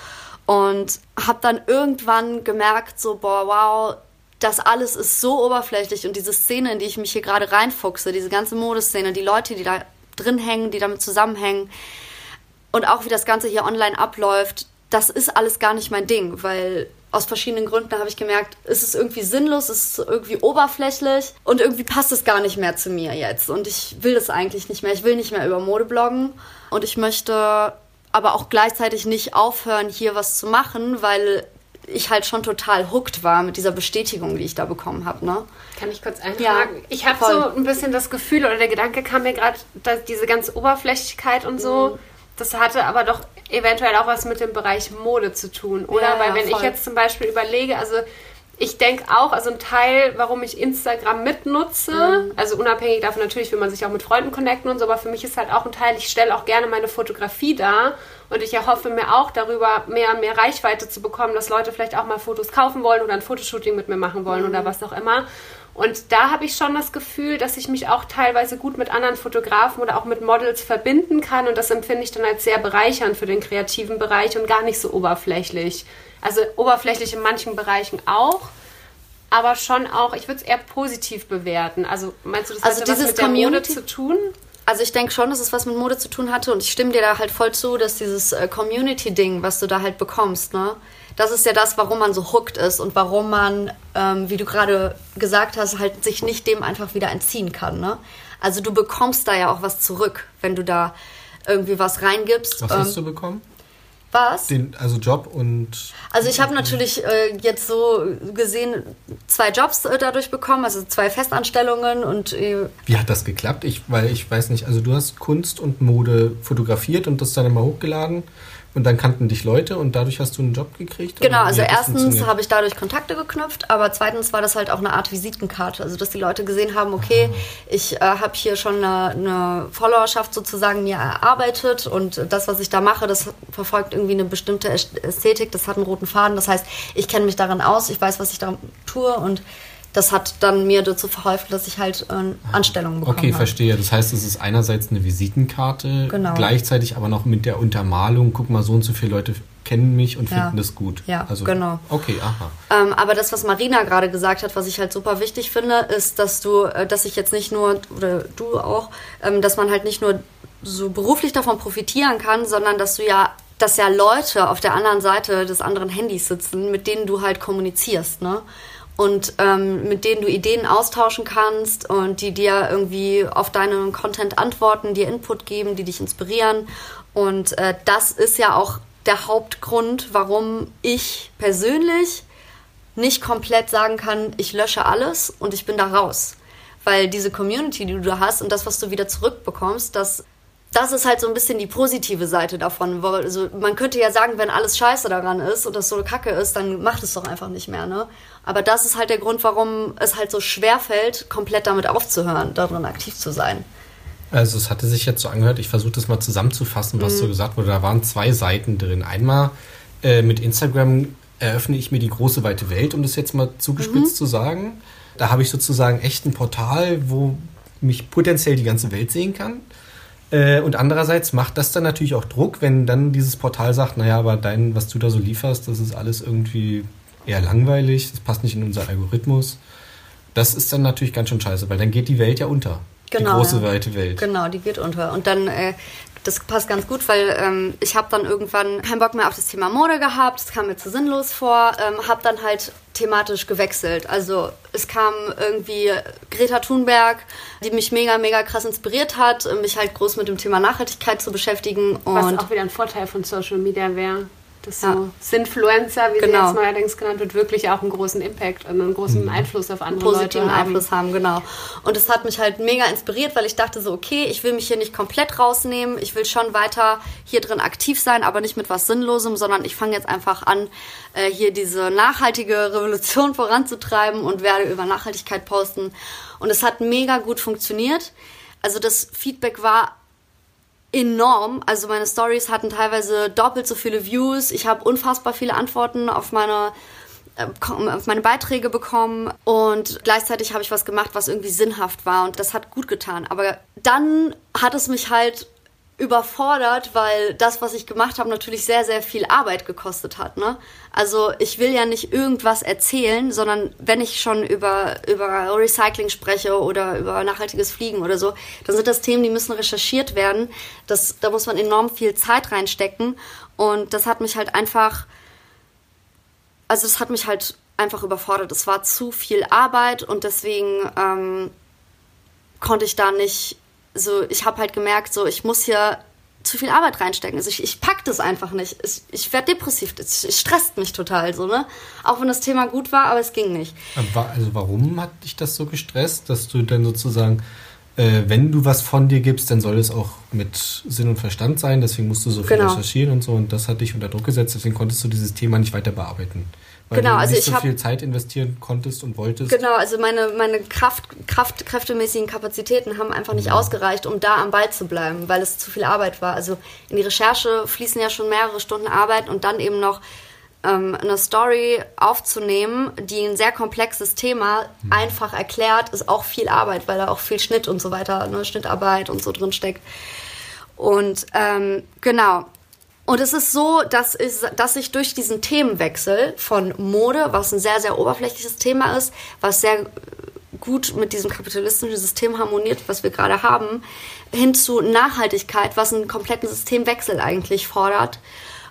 Und habe dann irgendwann gemerkt, so, boah, wow, das alles ist so oberflächlich und diese Szene, in die ich mich hier gerade reinfuchse, diese ganze Modeszene, die Leute, die da drin hängen, die damit zusammenhängen, und auch wie das Ganze hier online abläuft, das ist alles gar nicht mein Ding, weil aus verschiedenen Gründen habe ich gemerkt, es ist irgendwie sinnlos, es ist irgendwie oberflächlich und irgendwie passt es gar nicht mehr zu mir jetzt. Und ich will das eigentlich nicht mehr. Ich will nicht mehr über Mode bloggen und ich möchte aber auch gleichzeitig nicht aufhören, hier was zu machen, weil ich halt schon total hooked war mit dieser Bestätigung, die ich da bekommen habe. Ne? Kann ich kurz einhaken? Ja, ich habe so ein bisschen das Gefühl oder der Gedanke kam mir gerade, dass diese ganze Oberflächlichkeit und so, mhm. das hatte aber doch eventuell auch was mit dem Bereich Mode zu tun, oder? Ja, Weil wenn voll. ich jetzt zum Beispiel überlege, also ich denke auch, also ein Teil, warum ich Instagram mitnutze, mhm. also unabhängig davon natürlich will man sich auch mit Freunden connecten und so, aber für mich ist halt auch ein Teil, ich stelle auch gerne meine Fotografie dar und ich erhoffe mir auch darüber mehr und mehr Reichweite zu bekommen, dass Leute vielleicht auch mal Fotos kaufen wollen oder ein Fotoshooting mit mir machen wollen mhm. oder was auch immer. Und da habe ich schon das Gefühl, dass ich mich auch teilweise gut mit anderen Fotografen oder auch mit Models verbinden kann. Und das empfinde ich dann als sehr bereichernd für den kreativen Bereich und gar nicht so oberflächlich. Also oberflächlich in manchen Bereichen auch, aber schon auch, ich würde es eher positiv bewerten. Also meinst du, das also hat was mit der Mode zu tun? Also ich denke schon, dass es was mit Mode zu tun hatte und ich stimme dir da halt voll zu, dass dieses äh, Community-Ding, was du da halt bekommst, ne? Das ist ja das, warum man so hooked ist und warum man, ähm, wie du gerade gesagt hast, halt sich nicht dem einfach wieder entziehen kann, ne? Also du bekommst da ja auch was zurück, wenn du da irgendwie was reingibst. Was ähm, hast du bekommen? Was? Den, also Job und. Also ich habe natürlich äh, jetzt so gesehen zwei Jobs äh, dadurch bekommen, also zwei Festanstellungen und. Äh, Wie hat das geklappt? Ich, weil ich weiß nicht, also du hast Kunst und Mode fotografiert und das dann immer hochgeladen. Und dann kannten dich Leute und dadurch hast du einen Job gekriegt? Genau, also erstens habe ich dadurch Kontakte geknüpft, aber zweitens war das halt auch eine Art Visitenkarte. Also dass die Leute gesehen haben, okay, Aha. ich äh, habe hier schon eine, eine Followerschaft sozusagen mir erarbeitet und das, was ich da mache, das verfolgt irgendwie eine bestimmte Ästhetik, das hat einen roten Faden. Das heißt, ich kenne mich darin aus, ich weiß, was ich da tue und das hat dann mir dazu verholfen, dass ich halt äh, Anstellungen bekomme. Okay, verstehe. Das heißt, es ist einerseits eine Visitenkarte, genau. gleichzeitig aber noch mit der Untermalung, guck mal, so und so viele Leute kennen mich und ja. finden das gut. Ja, also, genau. Okay, aha. Ähm, aber das, was Marina gerade gesagt hat, was ich halt super wichtig finde, ist, dass du, äh, dass ich jetzt nicht nur, oder du auch, ähm, dass man halt nicht nur so beruflich davon profitieren kann, sondern dass du ja dass ja Leute auf der anderen Seite des anderen Handys sitzen, mit denen du halt kommunizierst, ne? Und ähm, mit denen du Ideen austauschen kannst und die dir irgendwie auf deinen Content antworten, dir Input geben, die dich inspirieren. Und äh, das ist ja auch der Hauptgrund, warum ich persönlich nicht komplett sagen kann, ich lösche alles und ich bin da raus. Weil diese Community, die du da hast und das, was du wieder zurückbekommst, das das ist halt so ein bisschen die positive Seite davon. Also man könnte ja sagen, wenn alles scheiße daran ist und das so kacke ist, dann macht es doch einfach nicht mehr, ne? Aber das ist halt der Grund, warum es halt so schwer fällt, komplett damit aufzuhören, darin aktiv zu sein. Also es hatte sich jetzt so angehört, ich versuche das mal zusammenzufassen, was mhm. so gesagt wurde. Da waren zwei Seiten drin. Einmal äh, mit Instagram eröffne ich mir die große weite Welt, um das jetzt mal zugespitzt mhm. zu sagen. Da habe ich sozusagen echt ein Portal, wo mich potenziell die ganze Welt sehen kann. Äh, und andererseits macht das dann natürlich auch Druck, wenn dann dieses Portal sagt, naja, aber dein, was du da so lieferst, das ist alles irgendwie eher langweilig, das passt nicht in unseren Algorithmus. Das ist dann natürlich ganz schön scheiße, weil dann geht die Welt ja unter. Genau, die große, ja. weite Welt. Genau, die geht unter. Und dann äh, das passt ganz gut, weil ähm, ich habe dann irgendwann keinen Bock mehr auf das Thema Mode gehabt. Das kam mir zu sinnlos vor. Ähm, habe dann halt thematisch gewechselt. Also es kam irgendwie Greta Thunberg, die mich mega, mega krass inspiriert hat, mich halt groß mit dem Thema Nachhaltigkeit zu beschäftigen. Und Was auch wieder ein Vorteil von Social Media wäre dass ja. so Sinfluencer, wie genau. sie jetzt neuerdings genannt wird, wirklich auch einen großen Impact und einen großen mhm. Einfluss auf andere Positiven Leute haben. Einfluss haben, genau. Und es hat mich halt mega inspiriert, weil ich dachte so, okay, ich will mich hier nicht komplett rausnehmen, ich will schon weiter hier drin aktiv sein, aber nicht mit was Sinnlosem, sondern ich fange jetzt einfach an, äh, hier diese nachhaltige Revolution [laughs] voranzutreiben und werde über Nachhaltigkeit posten. Und es hat mega gut funktioniert. Also das Feedback war enorm. Also meine Stories hatten teilweise doppelt so viele Views. Ich habe unfassbar viele Antworten auf meine äh, auf meine Beiträge bekommen und gleichzeitig habe ich was gemacht, was irgendwie sinnhaft war und das hat gut getan. Aber dann hat es mich halt überfordert, weil das, was ich gemacht habe, natürlich sehr, sehr viel Arbeit gekostet hat. Ne? Also ich will ja nicht irgendwas erzählen, sondern wenn ich schon über, über Recycling spreche oder über nachhaltiges Fliegen oder so, dann sind das Themen, die müssen recherchiert werden. Das, da muss man enorm viel Zeit reinstecken. Und das hat mich halt einfach, also das hat mich halt einfach überfordert. Es war zu viel Arbeit und deswegen ähm, konnte ich da nicht so, ich habe halt gemerkt, so, ich muss hier zu viel Arbeit reinstecken. Also ich, ich pack das einfach nicht. Ich, ich werde depressiv. Es, es stresst mich total so, ne? Auch wenn das Thema gut war, aber es ging nicht. Also warum hat dich das so gestresst, dass du dann sozusagen, äh, wenn du was von dir gibst, dann soll es auch mit Sinn und Verstand sein. Deswegen musst du so viel genau. recherchieren und so. Und das hat dich unter Druck gesetzt. Deswegen konntest du dieses Thema nicht weiter bearbeiten. Weil genau, du also nicht so viel Zeit investieren konntest und wolltest. Genau, also meine, meine Kraft, Kraft, kräftemäßigen Kapazitäten haben einfach nicht ja. ausgereicht, um da am Ball zu bleiben, weil es zu viel Arbeit war. Also in die Recherche fließen ja schon mehrere Stunden Arbeit und dann eben noch ähm, eine Story aufzunehmen, die ein sehr komplexes Thema mhm. einfach erklärt, ist auch viel Arbeit, weil da auch viel Schnitt und so weiter, ne, Schnittarbeit und so drin steckt. Und ähm, genau, und es ist so, dass, ich, dass ich durch diesen Themenwechsel von Mode, was ein sehr, sehr oberflächliches Thema ist, was sehr gut mit diesem kapitalistischen System harmoniert, was wir gerade haben, hin zu Nachhaltigkeit, was einen kompletten Systemwechsel eigentlich fordert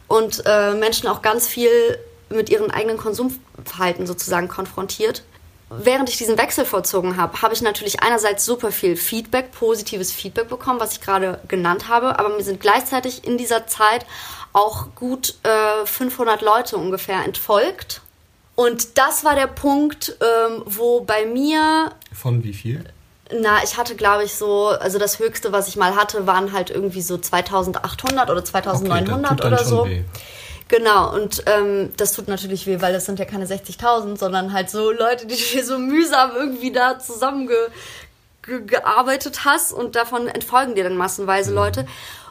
und äh, Menschen auch ganz viel mit ihren eigenen Konsumverhalten sozusagen konfrontiert während ich diesen Wechsel vollzogen habe, habe ich natürlich einerseits super viel Feedback, positives Feedback bekommen, was ich gerade genannt habe, aber mir sind gleichzeitig in dieser Zeit auch gut äh, 500 Leute ungefähr entfolgt. Und das war der Punkt, ähm, wo bei mir. Von wie viel? Na, ich hatte, glaube ich, so, also das höchste, was ich mal hatte, waren halt irgendwie so 2800 oder 2900 okay, oder so. Weh. Genau, und ähm, das tut natürlich weh, weil das sind ja keine 60.000, sondern halt so Leute, die [laughs] du so mühsam irgendwie da zusammengearbeitet hast und davon entfolgen dir dann massenweise mhm. Leute.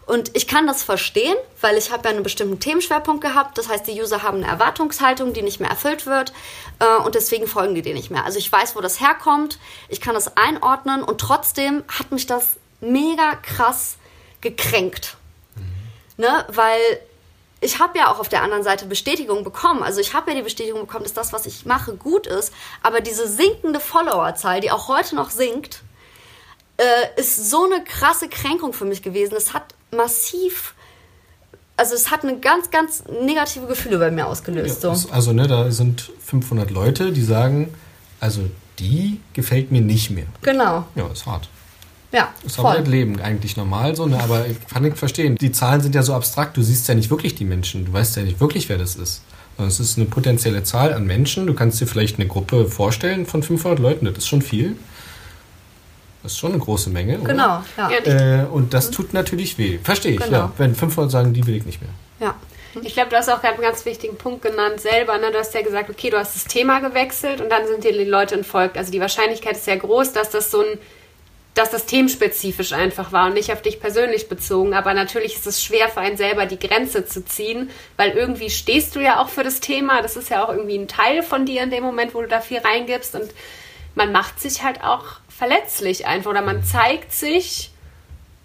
Und ich kann das verstehen, weil ich habe ja einen bestimmten Themenschwerpunkt gehabt. Das heißt, die User haben eine Erwartungshaltung, die nicht mehr erfüllt wird äh, und deswegen folgen die dir nicht mehr. Also ich weiß, wo das herkommt, ich kann das einordnen und trotzdem hat mich das mega krass gekränkt. Mhm. Ne? Weil ich habe ja auch auf der anderen Seite Bestätigung bekommen. Also ich habe ja die Bestätigung bekommen, dass das, was ich mache, gut ist. Aber diese sinkende Followerzahl, die auch heute noch sinkt, äh, ist so eine krasse Kränkung für mich gewesen. Es hat massiv, also es hat eine ganz, ganz negative Gefühle bei mir ausgelöst. So. Also ne, da sind 500 Leute, die sagen, also die gefällt mir nicht mehr. Genau. Ja, ist hart. Ja, ist voll. aber das Leben eigentlich normal so, ne? aber ich kann nicht verstehen. Die Zahlen sind ja so abstrakt, du siehst ja nicht wirklich die Menschen, du weißt ja nicht wirklich, wer das ist. Sondern es ist eine potenzielle Zahl an Menschen, du kannst dir vielleicht eine Gruppe vorstellen von 500 Leuten, das ist schon viel. Das ist schon eine große Menge. Oder? Genau, ja. Äh, und das tut natürlich weh. Verstehe ich, genau. ja. Wenn 500 sagen, die will ich nicht mehr. Ja. Ich glaube, du hast auch gerade einen ganz wichtigen Punkt genannt selber. Ne? Du hast ja gesagt, okay, du hast das Thema gewechselt und dann sind dir die Leute entfolgt. Also die Wahrscheinlichkeit ist sehr groß, dass das so ein dass das themenspezifisch einfach war und nicht auf dich persönlich bezogen. Aber natürlich ist es schwer für einen selber die Grenze zu ziehen, weil irgendwie stehst du ja auch für das Thema. Das ist ja auch irgendwie ein Teil von dir in dem Moment, wo du da viel reingibst. Und man macht sich halt auch verletzlich einfach oder man zeigt sich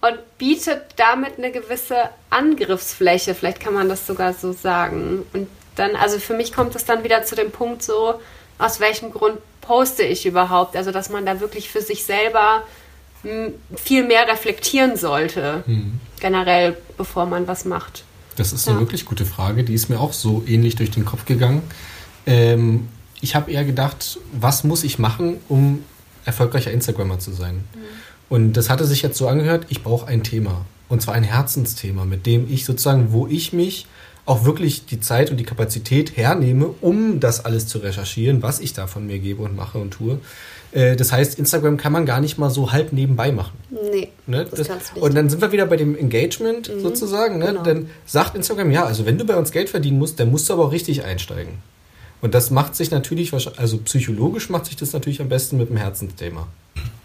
und bietet damit eine gewisse Angriffsfläche. Vielleicht kann man das sogar so sagen. Und dann, also für mich kommt es dann wieder zu dem Punkt so, aus welchem Grund poste ich überhaupt? Also, dass man da wirklich für sich selber viel mehr reflektieren sollte, mhm. generell, bevor man was macht. Das ist eine ja. wirklich gute Frage, die ist mir auch so ähnlich durch den Kopf gegangen. Ähm, ich habe eher gedacht, was muss ich machen, um erfolgreicher Instagrammer zu sein? Mhm. Und das hatte sich jetzt so angehört, ich brauche ein Thema. Und zwar ein Herzensthema, mit dem ich sozusagen, wo ich mich auch wirklich die Zeit und die Kapazität hernehme, um das alles zu recherchieren, was ich da von mir gebe und mache und tue. Äh, das heißt, Instagram kann man gar nicht mal so halb nebenbei machen. Nee. Ne? Das, das kannst du nicht. Und dann sind wir wieder bei dem Engagement mhm. sozusagen. Ne? Genau. Dann sagt Instagram, ja, also wenn du bei uns Geld verdienen musst, dann musst du aber auch richtig einsteigen. Und das macht sich natürlich, also psychologisch macht sich das natürlich am besten mit dem Herzensthema.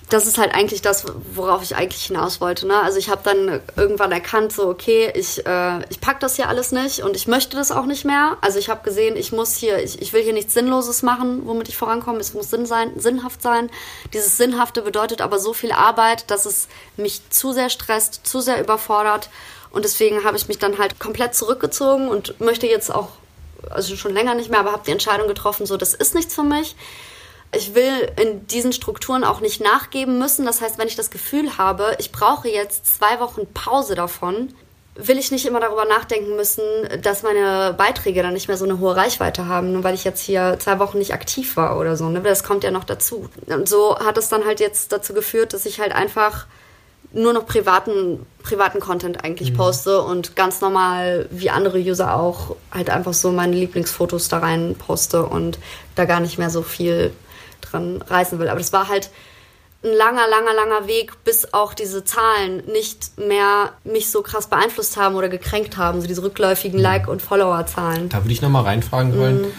Das ist halt eigentlich das, worauf ich eigentlich hinaus wollte. Ne? Also ich habe dann irgendwann erkannt, so okay, ich, äh, ich pack das hier alles nicht und ich möchte das auch nicht mehr. Also ich habe gesehen, ich muss hier, ich, ich will hier nichts Sinnloses machen, womit ich vorankomme. Es muss Sinn sein, sinnhaft sein. Dieses Sinnhafte bedeutet aber so viel Arbeit, dass es mich zu sehr stresst, zu sehr überfordert. Und deswegen habe ich mich dann halt komplett zurückgezogen und möchte jetzt auch, also schon länger nicht mehr, aber habe die Entscheidung getroffen, so das ist nichts für mich ich will in diesen Strukturen auch nicht nachgeben müssen. Das heißt, wenn ich das Gefühl habe, ich brauche jetzt zwei Wochen Pause davon, will ich nicht immer darüber nachdenken müssen, dass meine Beiträge dann nicht mehr so eine hohe Reichweite haben, nur weil ich jetzt hier zwei Wochen nicht aktiv war oder so. Ne? Das kommt ja noch dazu. Und so hat es dann halt jetzt dazu geführt, dass ich halt einfach nur noch privaten, privaten Content eigentlich mhm. poste und ganz normal, wie andere User auch, halt einfach so meine Lieblingsfotos da rein poste und da gar nicht mehr so viel dran reißen will. Aber das war halt ein langer, langer, langer Weg, bis auch diese Zahlen nicht mehr mich so krass beeinflusst haben oder gekränkt haben, so diese rückläufigen Like- und Follower-Zahlen. Da würde ich nochmal reinfragen wollen, mm.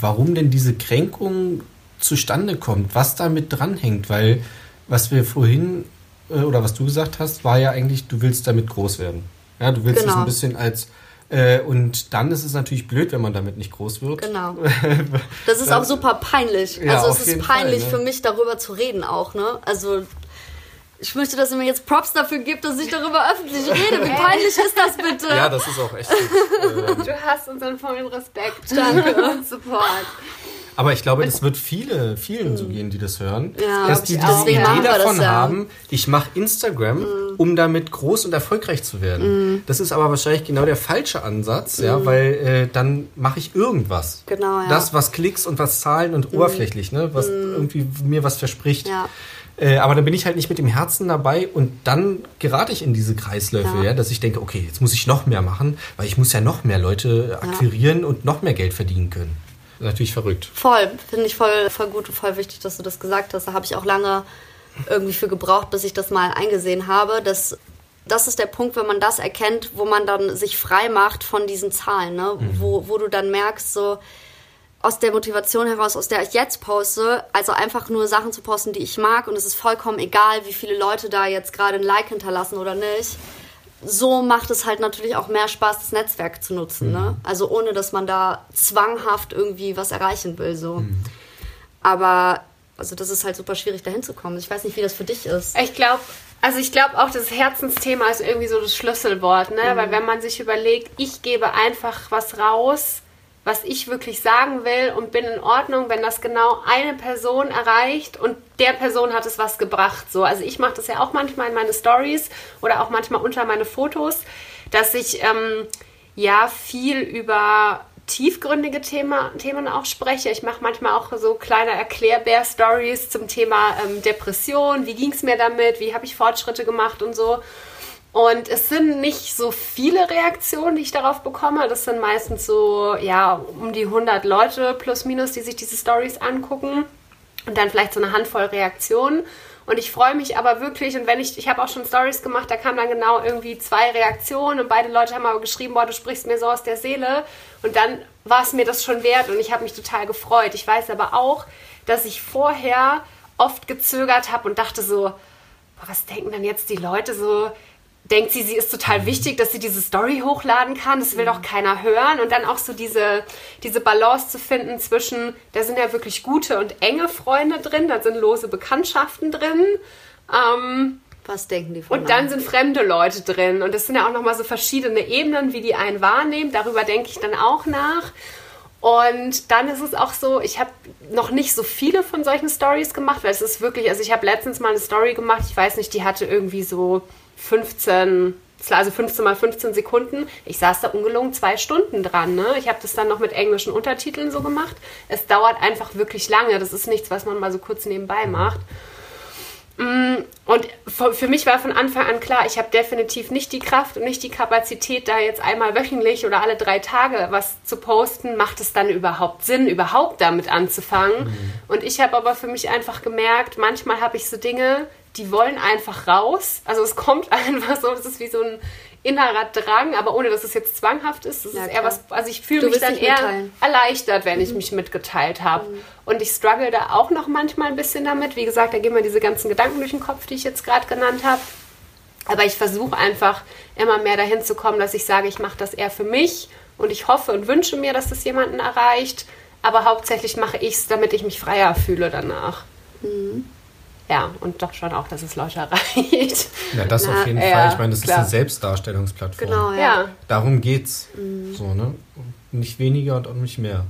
warum denn diese Kränkung zustande kommt, was damit dranhängt, weil was wir vorhin äh, oder was du gesagt hast, war ja eigentlich, du willst damit groß werden. Ja, du willst genau. es ein bisschen als äh, und dann ist es natürlich blöd, wenn man damit nicht groß wird. Genau. [laughs] Das ist auch super peinlich. Ja, also es ist peinlich Fall, ne? für mich, darüber zu reden auch, ne? Also ich möchte, dass ihr mir jetzt Props dafür gibt, dass ich darüber öffentlich rede. Wie peinlich ist das bitte? Ja, das ist auch echt. Gut. [laughs] du hast unseren vollen Respekt. Danke [laughs] und Support. Aber ich glaube, das wird viele, vielen so gehen, die das hören, ja, dass die diese Idee davon das, ja. haben, ich mache Instagram, mhm. um damit groß und erfolgreich zu werden. Mhm. Das ist aber wahrscheinlich genau der falsche Ansatz, mhm. ja, weil äh, dann mache ich irgendwas. Genau, ja. Das, was Klicks und was Zahlen und mhm. oberflächlich, ne, was mhm. irgendwie mir was verspricht. Ja. Äh, aber dann bin ich halt nicht mit dem Herzen dabei und dann gerate ich in diese Kreisläufe, ja. ja. dass ich denke, okay, jetzt muss ich noch mehr machen, weil ich muss ja noch mehr Leute akquirieren und noch mehr Geld verdienen können natürlich verrückt. Voll, finde ich voll, voll gut und voll wichtig, dass du das gesagt hast. Da habe ich auch lange irgendwie für gebraucht, bis ich das mal eingesehen habe. Dass, das ist der Punkt, wenn man das erkennt, wo man dann sich frei macht von diesen Zahlen, ne? Mhm. wo, wo du dann merkst, so aus der Motivation heraus, aus der ich jetzt poste, also einfach nur Sachen zu posten, die ich mag und es ist vollkommen egal, wie viele Leute da jetzt gerade ein Like hinterlassen oder nicht so macht es halt natürlich auch mehr Spaß, das Netzwerk zu nutzen. Ne? Mhm. Ne? Also ohne, dass man da zwanghaft irgendwie was erreichen will. So. Mhm. Aber also das ist halt super schwierig, da hinzukommen. Ich weiß nicht, wie das für dich ist. Ich glaube, also ich glaube auch, das Herzensthema ist irgendwie so das Schlüsselwort, ne? Mhm. Weil wenn man sich überlegt, ich gebe einfach was raus, was ich wirklich sagen will und bin in Ordnung, wenn das genau eine Person erreicht und der Person hat es was gebracht. So, also ich mache das ja auch manchmal in meine Stories oder auch manchmal unter meine Fotos, dass ich ähm, ja viel über tiefgründige Thema, Themen auch spreche. Ich mache manchmal auch so kleine Erklärbär-Stories zum Thema ähm, Depression. Wie ging es mir damit? Wie habe ich Fortschritte gemacht und so. Und es sind nicht so viele Reaktionen, die ich darauf bekomme. Das sind meistens so, ja, um die 100 Leute plus minus, die sich diese Stories angucken. Und dann vielleicht so eine Handvoll Reaktionen. Und ich freue mich aber wirklich, und wenn ich, ich habe auch schon Stories gemacht, da kamen dann genau irgendwie zwei Reaktionen und beide Leute haben aber geschrieben, boah, du sprichst mir so aus der Seele. Und dann war es mir das schon wert und ich habe mich total gefreut. Ich weiß aber auch, dass ich vorher oft gezögert habe und dachte so, boah, was denken dann jetzt die Leute so? Denkt sie, sie ist total wichtig, dass sie diese Story hochladen kann. Das will doch keiner hören. Und dann auch so diese, diese Balance zu finden zwischen, da sind ja wirklich gute und enge Freunde drin, da sind lose Bekanntschaften drin. Ähm, was denken die von Und dann sind fremde Leute drin. Und das sind ja auch nochmal so verschiedene Ebenen, wie die einen wahrnehmen. Darüber denke ich dann auch nach. Und dann ist es auch so, ich habe noch nicht so viele von solchen Stories gemacht, weil es ist wirklich, also ich habe letztens mal eine Story gemacht, ich weiß nicht, die hatte irgendwie so 15, also 15 mal 15 Sekunden. Ich saß da ungelogen zwei Stunden dran. Ne? Ich habe das dann noch mit englischen Untertiteln so gemacht. Es dauert einfach wirklich lange. Das ist nichts, was man mal so kurz nebenbei macht. Mm, und für mich war von Anfang an klar, ich habe definitiv nicht die Kraft und nicht die Kapazität, da jetzt einmal wöchentlich oder alle drei Tage was zu posten. Macht es dann überhaupt Sinn, überhaupt damit anzufangen? Mhm. Und ich habe aber für mich einfach gemerkt, manchmal habe ich so Dinge, die wollen einfach raus. Also es kommt [laughs] einfach so, es ist wie so ein innerer Drang, aber ohne dass es jetzt zwanghaft ist. Das Ja, ist eher klar. was, also ich fühle mich dann eher mitteilen. erleichtert, wenn ich mich mitgeteilt habe. Und ich struggle da auch noch manchmal ein bisschen damit. Wie gesagt, da gehen mir diese ganzen Gedanken durch den Kopf, die ich jetzt gerade genannt habe. Aber ich versuche einfach immer mehr dahin zu kommen, dass ich sage, ich mache das eher für mich und ich hoffe und wünsche mir, dass das jemanden erreicht. Aber hauptsächlich mache ich es, damit ich mich freier fühle danach. Ja, und doch schon auch, dass es Leute erreicht. Ja, das Na, auf jeden ja, Fall. Ich meine, das klar. ist eine Selbstdarstellungsplattform. Genau, ja. Ja, Darum geht's. So, ne? Nicht weniger und auch nicht mehr.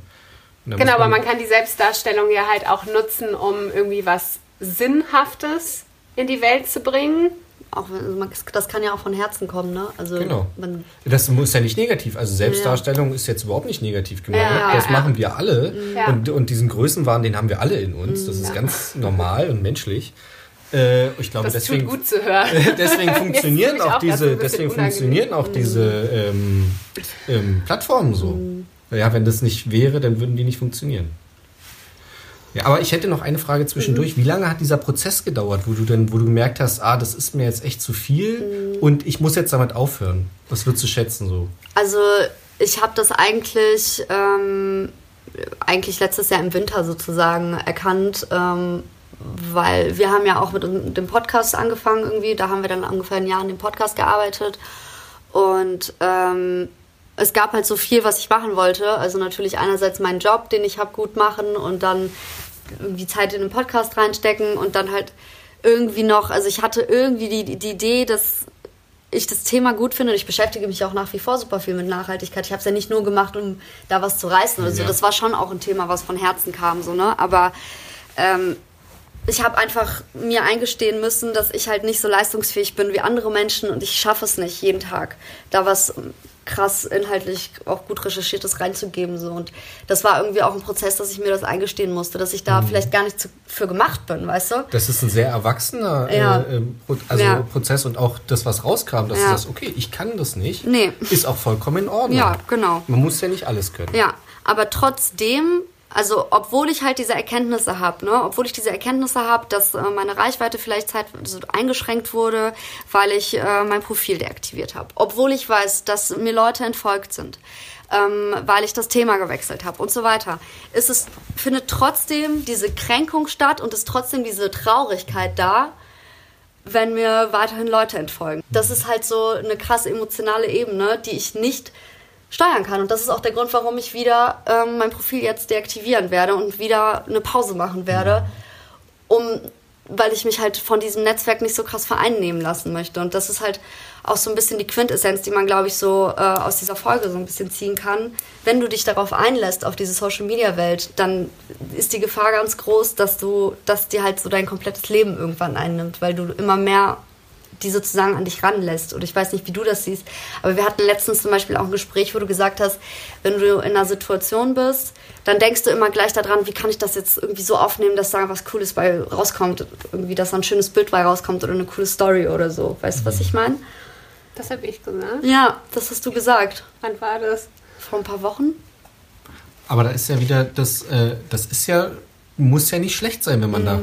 Genau, aber man kann die Selbstdarstellung ja halt auch nutzen, um irgendwie was Sinnhaftes in die Welt zu bringen. Auch wenn, also man, das kann ja auch von Herzen kommen, ne? Also Genau. man, Das muss ja nicht negativ. Also Selbstdarstellung ist jetzt überhaupt nicht negativ gemeint. Ja, ne? das ja. machen wir alle. Ja. Und, und diesen Größenwahn, den haben wir alle in uns. Das ist ganz normal und menschlich. Äh, ich glaube, Das deswegen, tut gut zu hören. [laughs] deswegen funktionieren auch auch diese, deswegen unangenehm. funktionieren auch diese ähm, ähm, Plattformen so. Ja, wenn das nicht wäre, dann würden die nicht funktionieren. Ja, aber ich hätte noch eine Frage zwischendurch. Wie lange hat dieser Prozess gedauert, wo du denn, wo du gemerkt hast, ah, das ist mir jetzt echt zu viel und ich muss jetzt damit aufhören? Was würdest du schätzen so? Also ich habe das eigentlich, ähm, eigentlich letztes Jahr im Winter sozusagen erkannt, ähm, weil wir haben ja auch mit dem Podcast angefangen irgendwie. Da haben wir dann ungefähr ein Jahr an dem Podcast gearbeitet und ähm, es gab halt so viel, was ich machen wollte. Also natürlich einerseits meinen Job, den ich habe, gut machen und dann irgendwie Zeit in den Podcast reinstecken und dann halt irgendwie noch, also ich hatte irgendwie die, die Idee, dass ich das Thema gut finde und ich beschäftige mich auch nach wie vor super viel mit Nachhaltigkeit. Ich habe es ja nicht nur gemacht, um da was zu reißen oder so. Ja. Das war schon auch ein Thema, was von Herzen kam, so, ne? Aber ähm, ich habe einfach mir eingestehen müssen, dass ich halt nicht so leistungsfähig bin wie andere Menschen und ich schaffe es nicht, jeden Tag da was krass inhaltlich auch gut recherchiertes reinzugeben. So. Und das war irgendwie auch ein Prozess, dass ich mir das eingestehen musste, dass ich Mhm. da vielleicht gar nicht zu, für gemacht bin, weißt du? Das ist ein sehr erwachsener Ja. äh, ähm, Pro also Ja. Prozess und auch das, was rauskam, dass Ja. du sagst, okay, ich kann das nicht, Nee. ist auch vollkommen in Ordnung. Ja, genau. Man muss ja nicht alles können. Ja, aber trotzdem, also obwohl ich halt diese Erkenntnisse habe, ne, obwohl ich diese Erkenntnisse habe, dass äh, meine Reichweite vielleicht Zeit also eingeschränkt wurde, weil ich äh, mein Profil deaktiviert habe, obwohl ich weiß, dass mir Leute entfolgt sind, ähm, weil ich das Thema gewechselt habe und so weiter, ist es findet trotzdem diese Kränkung statt und ist trotzdem diese Traurigkeit da, wenn mir weiterhin Leute entfolgen. Das ist halt so eine krasse emotionale Ebene, die ich nicht steuern kann. Und das ist auch der Grund, warum ich wieder ähm, mein Profil jetzt deaktivieren werde und wieder eine Pause machen werde, um weil ich mich halt von diesem Netzwerk nicht so krass vereinnehmen lassen möchte. Und das ist halt auch so ein bisschen die Quintessenz, die man, glaube ich, so äh, aus dieser Folge so ein bisschen ziehen kann. Wenn du dich darauf einlässt, auf diese Social-Media-Welt, dann ist die Gefahr ganz groß, dass du, dass dir halt so dein komplettes Leben irgendwann einnimmt, weil du immer mehr die sozusagen an dich ranlässt. Und ich weiß nicht, wie du das siehst, aber wir hatten letztens zum Beispiel auch ein Gespräch, wo du gesagt hast, wenn du in einer Situation bist, dann denkst du immer gleich daran, wie kann ich das jetzt irgendwie so aufnehmen, dass da was Cooles bei rauskommt, irgendwie, dass da ein schönes Bild bei rauskommt oder eine coole Story oder so. Weißt du, was ich meine? Das habe ich gesagt. Ja, das hast du gesagt. Wann war das? Vor ein paar Wochen? Aber da ist ja wieder, das, äh, das ist ja, muss ja nicht schlecht sein, wenn man da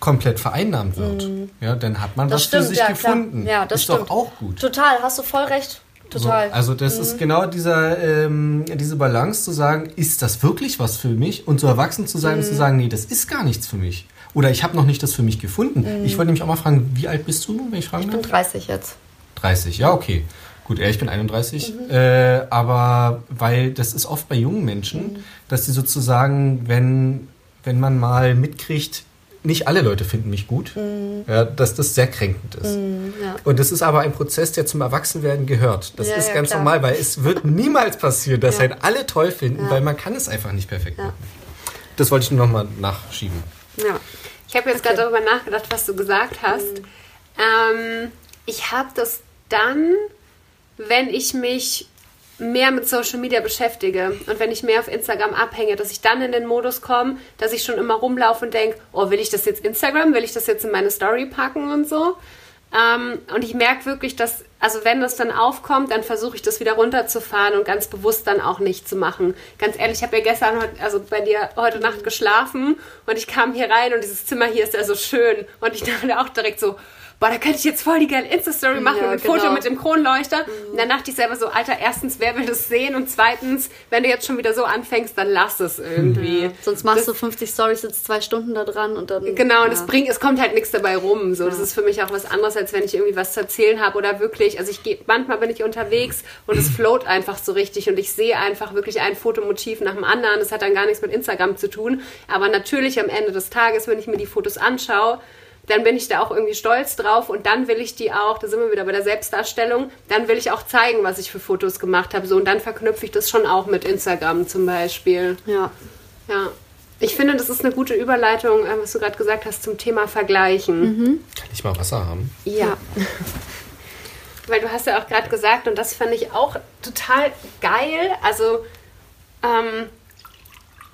komplett vereinnahmt wird. Ja, dann hat man Mhm. Das was stimmt, für sich ja, gefunden. klar. Ja, das ist stimmt. doch auch gut. Total, hast du voll recht. Total. So, also das ist genau dieser, ähm, diese Balance zu sagen, ist das wirklich was für mich? Und so erwachsen zu sein und Mhm. zu sagen, nee, das ist gar nichts für mich. Oder ich habe noch nicht das für mich gefunden. Ich wollte nämlich auch mal fragen, wie alt bist du, wenn ich fragen Mhm. ich bin darf? 30 jetzt. 30, ja, okay. Gut, ich bin 31. Mhm. Äh, aber weil das ist oft bei jungen Menschen, Mhm. dass sie sozusagen, wenn, wenn man mal mitkriegt, nicht alle Leute finden mich gut, ja, dass das sehr kränkend ist. Mhm, ja. Und das ist aber ein Prozess, der zum Erwachsenwerden gehört. Das Ja, ist ja, ganz klar. normal, weil es wird niemals passieren, dass Ja. halt alle toll finden, Ja. weil man kann es einfach nicht perfekt Ja. machen. Das wollte ich nur nochmal nachschieben. Ja. Ich habe jetzt gerade darüber nachgedacht, was du gesagt hast. Ähm, ich habe das dann, wenn ich mich mehr mit Social Media beschäftige und wenn ich mehr auf Instagram abhänge, dass ich dann in den Modus komme, dass ich schon immer rumlaufe und denke, oh, will ich das jetzt Instagram, will ich das jetzt in meine Story packen und so. Ähm, und ich merke wirklich, dass, also wenn das dann aufkommt, dann versuche ich das wieder runterzufahren und ganz bewusst dann auch nicht zu machen. Ganz ehrlich, ich habe ja gestern, also bei dir heute Nacht geschlafen und ich kam hier rein und dieses Zimmer hier ist ja so schön. Und ich [laughs] dachte auch direkt so, boah, da könnte ich jetzt voll die geile Insta-Story machen ja, mit genau. Foto mit dem Kronleuchter. Mhm. Und dann dachte ich selber so, Alter, erstens, wer will das sehen? Und zweitens, wenn du jetzt schon wieder so anfängst, dann lass es irgendwie. Ja. Sonst machst das, du 50 Stories, sitzt zwei Stunden da dran und dann. Genau, und es bringt, es kommt halt nichts dabei rum. So, das ist für mich auch was anderes, als wenn ich irgendwie was zu erzählen habe oder wirklich, also ich gehe, manchmal bin ich unterwegs und es float einfach so richtig und ich sehe einfach wirklich ein Fotomotiv nach dem anderen. Das hat dann gar nichts mit Instagram zu tun. Aber natürlich am Ende des Tages, wenn ich mir die Fotos anschaue, dann bin ich da auch irgendwie stolz drauf und dann will ich die auch, da sind wir wieder bei der Selbstdarstellung, dann will ich auch zeigen, was ich für Fotos gemacht habe. So, und dann verknüpfe ich das schon auch mit Instagram zum Beispiel. Ja. Ja. Ich finde, das ist eine gute Überleitung, äh, was du gerade gesagt hast, zum Thema Vergleichen. Mhm. Kann ich mal Wasser haben? Ja. [laughs] Weil du hast ja auch gerade gesagt, und das fand ich auch total geil. Also, ähm,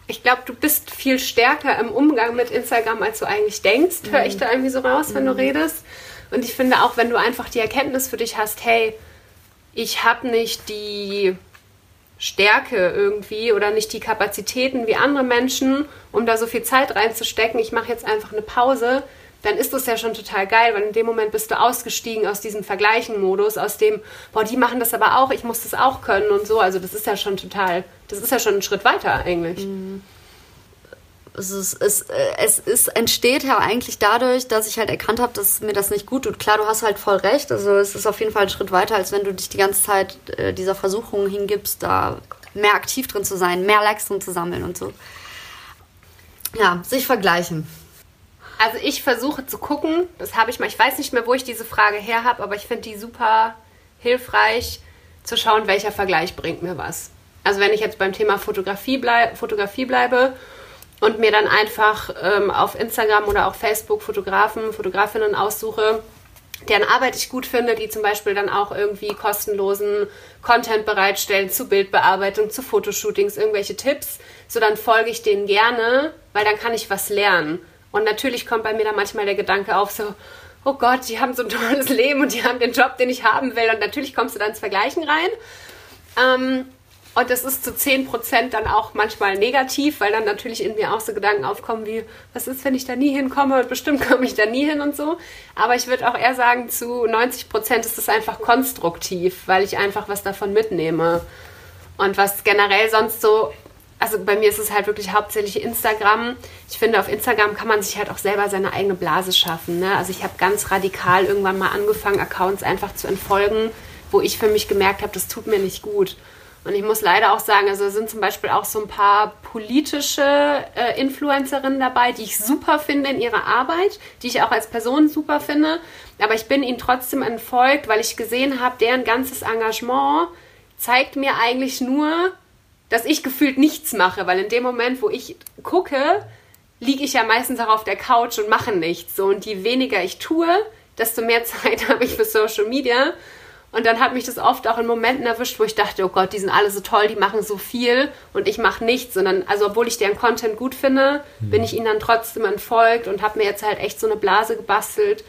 ich glaube, du bist viel stärker im Umgang mit Instagram, als du eigentlich denkst, mhm. höre ich da irgendwie so raus, wenn mhm. du redest. Und ich finde auch, wenn du einfach die Erkenntnis für dich hast, hey, ich habe nicht die Stärke irgendwie oder nicht die Kapazitäten wie andere Menschen, um da so viel Zeit reinzustecken, ich mache jetzt einfach eine Pause, dann ist das ja schon total geil, weil in dem Moment bist du ausgestiegen aus diesem Vergleichen-Modus, aus dem, boah, die machen das aber auch, ich muss das auch können und so. Also das ist ja schon total, das ist ja schon ein Schritt weiter eigentlich. Mhm. Es, ist, es, äh, es ist, entsteht ja eigentlich dadurch, dass ich halt erkannt habe, dass mir das nicht gut tut. Klar, du hast halt voll recht. Also es ist auf jeden Fall ein Schritt weiter, als wenn du dich die ganze Zeit äh, dieser Versuchung hingibst, da mehr aktiv drin zu sein, mehr Likes drin zu sammeln und so. Ja, sich vergleichen. Also ich versuche zu gucken, das habe ich mal, ich weiß nicht mehr, wo ich diese Frage her habe, aber ich finde die super hilfreich, zu schauen, welcher Vergleich bringt mir was. Also wenn ich jetzt beim Thema Fotografie, bleib, Fotografie bleibe und mir dann einfach ähm, auf Instagram oder auch Facebook Fotografen, Fotografinnen aussuche, deren Arbeit ich gut finde, die zum Beispiel dann auch irgendwie kostenlosen Content bereitstellen zu Bildbearbeitung, zu Fotoshootings, irgendwelche Tipps, so dann folge ich denen gerne, weil dann kann ich was lernen. Und natürlich kommt bei mir dann manchmal der Gedanke auf, so, oh Gott, die haben so ein [laughs] tolles Leben und die haben den Job, den ich haben will. Und natürlich kommst du dann ins Vergleichen rein. Ähm, und das ist zu 10% dann auch manchmal negativ, weil dann natürlich in mir auch so Gedanken aufkommen wie, was ist, wenn ich da nie hinkomme? Und bestimmt [laughs] komme ich da nie hin und so. Aber ich würde auch eher sagen, zu 90% ist es einfach konstruktiv, weil ich einfach was davon mitnehme. Und was generell sonst so also bei mir ist es halt wirklich hauptsächlich Instagram. Ich finde, auf Instagram kann man sich halt auch selber seine eigene Blase schaffen. Ne? Also ich habe ganz radikal irgendwann mal angefangen, Accounts einfach zu entfolgen, wo ich für mich gemerkt habe, das tut mir nicht gut. Und ich muss leider auch sagen, also sind zum Beispiel auch so ein paar politische äh, Influencerinnen dabei, die ich super finde in ihrer Arbeit, die ich auch als Person super finde. Aber ich bin ihnen trotzdem entfolgt, weil ich gesehen habe, deren ganzes Engagement zeigt mir eigentlich nur, dass ich gefühlt nichts mache, weil in dem Moment, wo ich gucke, liege ich ja meistens auch auf der Couch und mache nichts. So, und je weniger ich tue, desto mehr [laughs] Zeit habe ich für Social Media. Und dann hat mich das oft auch in Momenten erwischt, wo ich dachte, oh Gott, die sind alle so toll, die machen so viel und ich mache nichts. Sondern, also obwohl ich deren Content gut finde, mhm. bin ich ihnen dann trotzdem entfolgt und habe mir jetzt halt echt so eine Blase gebastelt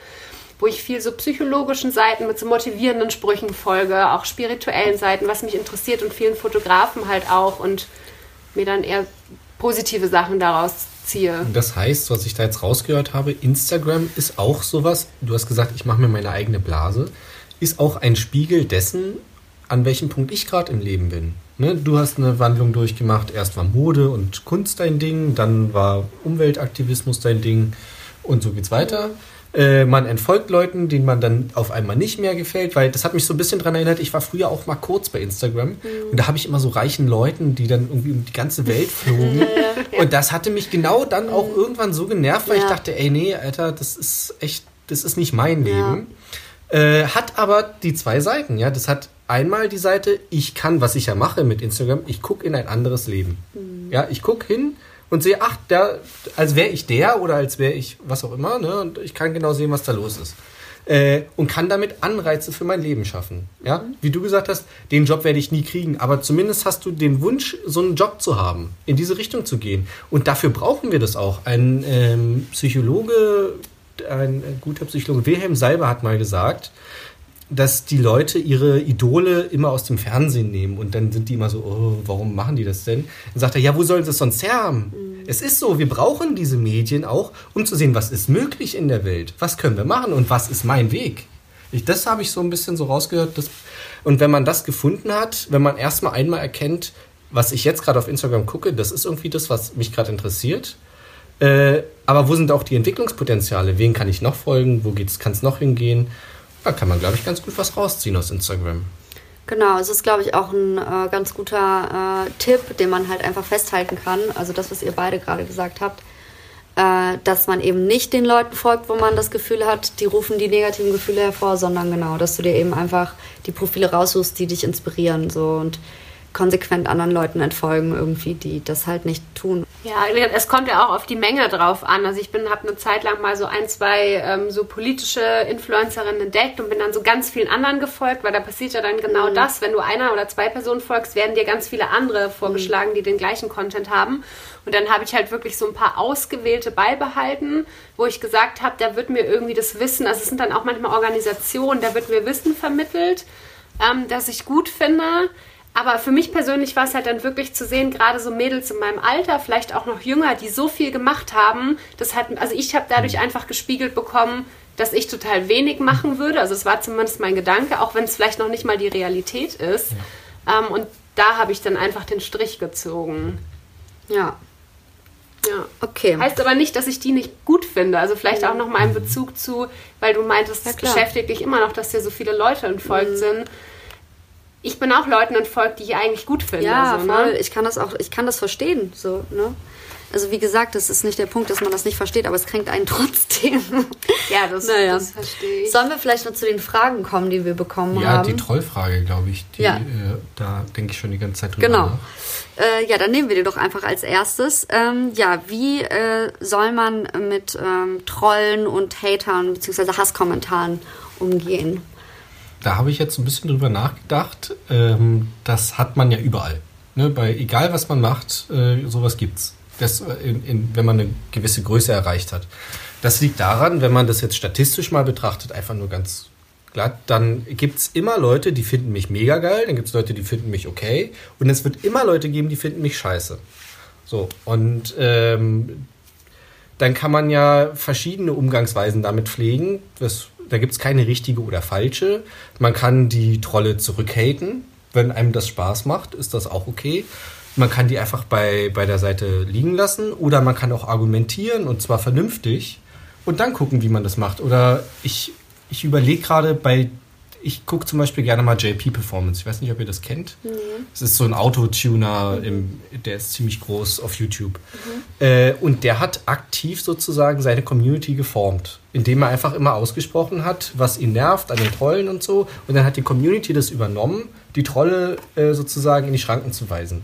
wo ich viel so psychologischen Seiten mit so motivierenden Sprüchen folge, auch spirituellen Seiten, was mich interessiert und vielen Fotografen halt auch und mir dann eher positive Sachen daraus ziehe. Das heißt, was ich da jetzt rausgehört habe, Instagram ist auch sowas, du hast gesagt, ich mache mir meine eigene Blase, ist auch ein Spiegel dessen, an welchem Punkt ich gerade im Leben bin. Ne, du hast eine Wandlung durchgemacht. Erst war Mode und Kunst dein Ding, dann war Umweltaktivismus dein Ding und so geht's weiter. Äh, man entfolgt Leuten, denen man dann auf einmal nicht mehr gefällt, weil das hat mich so ein bisschen daran erinnert, ich war früher auch mal kurz bei Instagram mhm. und da habe ich immer so reichen Leuten, die dann irgendwie um die ganze Welt [laughs] flogen. ja. Und das hatte mich genau dann auch mhm. irgendwann so genervt, weil ja. ich dachte, ey, nee, Alter, das ist echt, das ist nicht mein Leben. Äh, hat aber die zwei Seiten, ja. Das hat einmal die Seite, ich kann, was ich ja mache mit Instagram, ich gucke in ein anderes Leben. Mhm. Ja, ich gucke hin und sehe, ach, der, als wäre ich der oder als wäre ich was auch immer, ne? Und ich kann genau sehen, was da los ist. Äh, und kann damit Anreize für mein Leben schaffen. Ja, mhm. wie du gesagt hast, den Job werde ich nie kriegen, aber zumindest hast du den Wunsch, so einen Job zu haben, in diese Richtung zu gehen. Und dafür brauchen wir das auch. Ein ähm, Psychologe ein guter Psychologe, Wilhelm Seiber hat mal gesagt, dass die Leute ihre Idole immer aus dem Fernsehen nehmen und dann sind die immer so, oh, warum machen die das denn? Dann sagt er, ja, wo sollen sie es sonst herhaben? Mhm. Es ist so, wir brauchen diese Medien auch, um zu sehen, was ist möglich in der Welt, was können wir machen und was ist mein Weg. Ich, das habe ich so ein bisschen so rausgehört. Dass, und wenn man das gefunden hat, wenn man erstmal einmal erkennt, was ich jetzt gerade auf Instagram gucke, das ist irgendwie das, was mich gerade interessiert. Äh, aber wo sind auch die Entwicklungspotenziale? Wen kann ich noch folgen? Wo kann es noch hingehen? Da kann man, glaube ich, ganz gut was rausziehen aus Instagram. Genau, es ist, glaube ich, auch ein äh, ganz guter äh, Tipp, den man halt einfach festhalten kann. Also das, was ihr beide gerade gesagt habt, äh, dass man eben nicht den Leuten folgt, wo man das Gefühl hat, die rufen die negativen Gefühle hervor, sondern genau, dass du dir eben einfach die Profile raussuchst, die dich inspirieren so und konsequent anderen Leuten entfolgen irgendwie, die das halt nicht tun. Ja, es kommt ja auch auf die Menge drauf an. Also ich bin, habe eine Zeit lang mal so ein, zwei ähm, so politische Influencerinnen entdeckt und bin dann so ganz vielen anderen gefolgt, weil da passiert ja dann genau mhm. das. Wenn du einer oder zwei Personen folgst, werden dir ganz viele andere vorgeschlagen, mhm. die den gleichen Content haben. Und dann habe ich halt wirklich so ein paar ausgewählte beibehalten, wo ich gesagt habe, da wird mir irgendwie das Wissen, also es sind dann auch manchmal Organisationen, da wird mir Wissen vermittelt, ähm, das ich gut finde aber für mich persönlich war es halt dann wirklich zu sehen, gerade so Mädels in meinem Alter, vielleicht auch noch jünger, die so viel gemacht haben, das hat, also ich habe dadurch einfach gespiegelt bekommen, dass ich total wenig machen würde. Also es war zumindest mein Gedanke, auch wenn es vielleicht noch nicht mal die Realität ist. Ja. Ähm, und da habe ich dann einfach den Strich gezogen. Ja. Ja. Okay. Heißt aber nicht, dass ich die nicht gut finde. Also vielleicht auch noch mal in Bezug zu, weil du meintest, es beschäftigt dich immer noch, dass dir so viele Leute entfolgt mhm. sind ich bin auch Leuten entfolgt, die ich eigentlich gut finde. Ja, so, ne? voll. Ne? Ich kann das auch, ich kann das verstehen. So, ne? Also wie gesagt, das ist nicht der Punkt, dass man das nicht versteht, aber es kränkt einen [laughs] trotzdem. Ja, das, naja. das verstehe ich. Sollen wir vielleicht noch zu den Fragen kommen, die wir bekommen ja, haben? Ja, die Trollfrage, glaube ich. Die, ja. Äh, da denke ich schon die ganze Zeit drüber Genau. Äh, ja, dann nehmen wir die doch einfach als erstes. Ähm, ja, wie äh, soll man mit ähm, Trollen und Hatern bzw. Hasskommentaren umgehen? Da habe ich jetzt ein bisschen drüber nachgedacht. Ähm, das hat man ja überall. Ne? Bei egal was man macht, äh, sowas gibt's. Das, äh, in, in, wenn man eine gewisse Größe erreicht hat. Das liegt daran, wenn man das jetzt statistisch mal betrachtet, einfach nur ganz glatt, dann gibt es immer Leute, die finden mich mega geil, dann gibt es Leute, die finden mich okay und es wird immer Leute geben, die finden mich scheiße. So, und ähm, dann kann man ja verschiedene Umgangsweisen damit pflegen. Das da gibt es keine richtige oder falsche. Man kann die Trolle zurückhaten. Wenn einem das Spaß macht, ist das auch okay. Man kann die einfach bei, bei der Seite liegen lassen oder man kann auch argumentieren und zwar vernünftig und dann gucken, wie man das macht. Oder ich, ich überlege gerade bei ich gucke zum Beispiel gerne mal JP Performance. Ich weiß nicht, ob ihr das kennt. Mhm. Es ist so ein Autotuner, mhm. der ist ziemlich groß auf YouTube. Mhm. Äh, und der hat aktiv sozusagen seine Community geformt, indem er einfach immer ausgesprochen hat, was ihn nervt an den Trollen und so. Und dann hat die Community das übernommen, die Trolle äh, sozusagen in die Schranken zu weisen.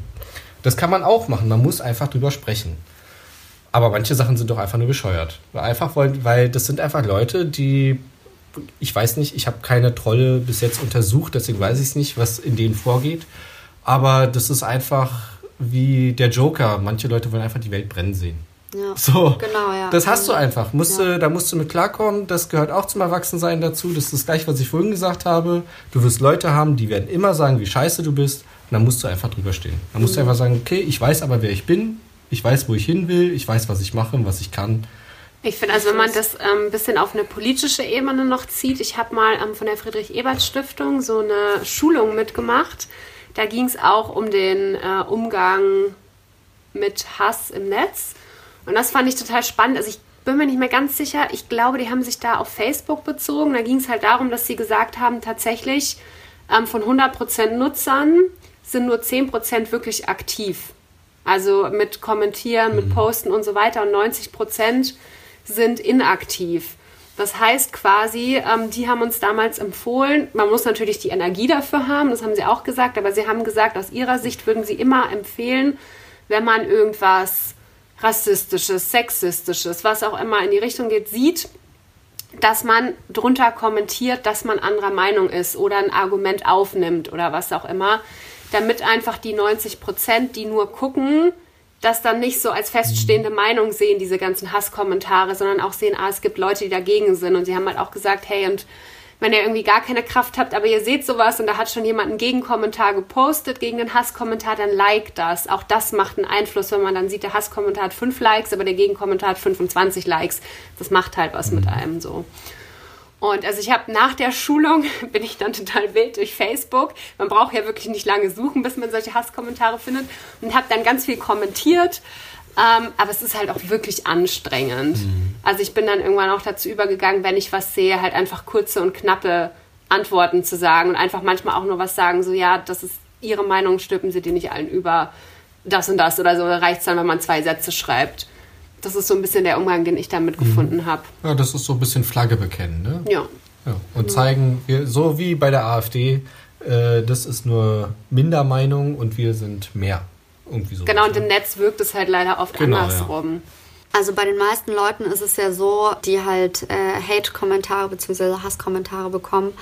Das kann man auch machen. Man muss einfach drüber sprechen. Aber manche Sachen sind doch einfach nur bescheuert. Einfach wollen, weil das sind einfach Leute, die ich weiß nicht, ich habe keine Trolle bis jetzt untersucht, deswegen weiß ich es nicht, was in denen vorgeht. Aber das ist einfach wie der Joker. Manche Leute wollen einfach die Welt brennen sehen. Ja, so, genau, ja. Das hast du einfach. Musst ja. da musst du mit klarkommen. Das gehört auch zum Erwachsensein dazu. Das ist das gleiche, was ich vorhin gesagt habe. Du wirst Leute haben, die werden immer sagen, wie scheiße du bist. Und dann musst du einfach drüber stehen. Dann musst mhm. du einfach sagen, okay, ich weiß aber, wer ich bin. Ich weiß, wo ich hin will. Ich weiß, was ich mache und was ich kann. Ich finde, also wenn man das ein ähm, bisschen auf eine politische Ebene noch zieht, ich habe mal ähm, von der Friedrich-Ebert-Stiftung so eine Schulung mitgemacht. Da ging es auch um den äh, Umgang mit Hass im Netz. Und das fand ich total spannend. Also ich bin mir nicht mehr ganz sicher. Ich glaube, die haben sich da auf Facebook bezogen. Da ging es halt darum, dass sie gesagt haben, tatsächlich ähm, von 100% Nutzern sind nur 10% wirklich aktiv. Also mit Kommentieren, mit mhm. Posten und so weiter. Und 90% sind inaktiv. Das heißt quasi, ähm, die haben uns damals empfohlen, man muss natürlich die Energie dafür haben, das haben sie auch gesagt, aber sie haben gesagt, aus ihrer Sicht würden sie immer empfehlen, wenn man irgendwas rassistisches, sexistisches, was auch immer in die Richtung geht, sieht, dass man drunter kommentiert, dass man anderer Meinung ist oder ein Argument aufnimmt oder was auch immer, damit einfach die 90 Prozent, die nur gucken, das dann nicht so als feststehende mhm. Meinung sehen, diese ganzen Hasskommentare, sondern auch sehen, ah, es gibt Leute, die dagegen sind. Und sie haben halt auch gesagt, hey, und wenn ihr irgendwie gar keine Kraft habt, aber ihr seht sowas und da hat schon jemand einen Gegenkommentar gepostet gegen den Hasskommentar, dann like das. Auch das macht einen Einfluss, wenn man dann sieht, der Hasskommentar hat fünf Likes, aber der Gegenkommentar hat 25 Likes. Das macht halt was mit einem so. Und also ich habe nach der Schulung [laughs] bin ich dann total wild durch Facebook. Man braucht ja wirklich nicht lange suchen, bis man solche Hasskommentare findet. Und habe dann ganz viel kommentiert. Ähm, aber es ist halt auch wirklich anstrengend. Mhm. Also ich bin dann irgendwann auch dazu übergegangen, wenn ich was sehe, halt einfach kurze und knappe Antworten zu sagen und einfach manchmal auch nur was sagen, so ja, das ist Ihre Meinung, stülpen Sie die nicht allen über das und das oder so. Da reicht es dann, wenn man zwei Sätze schreibt das ist so ein bisschen der Umgang, den ich damit mhm. gefunden habe. Ja, das ist so ein bisschen Flagge bekennen, ne? Ja. ja und ja. zeigen, wir, so wie bei der AfD, äh, das ist nur Mindermeinung und wir sind mehr. Irgendwie so. Genau, und im Netz wirkt es halt leider oft genau, andersrum. Ja. Also bei den meisten Leuten ist es ja so, die halt äh, Hate-Kommentare bzw. Hasskommentare bekommen,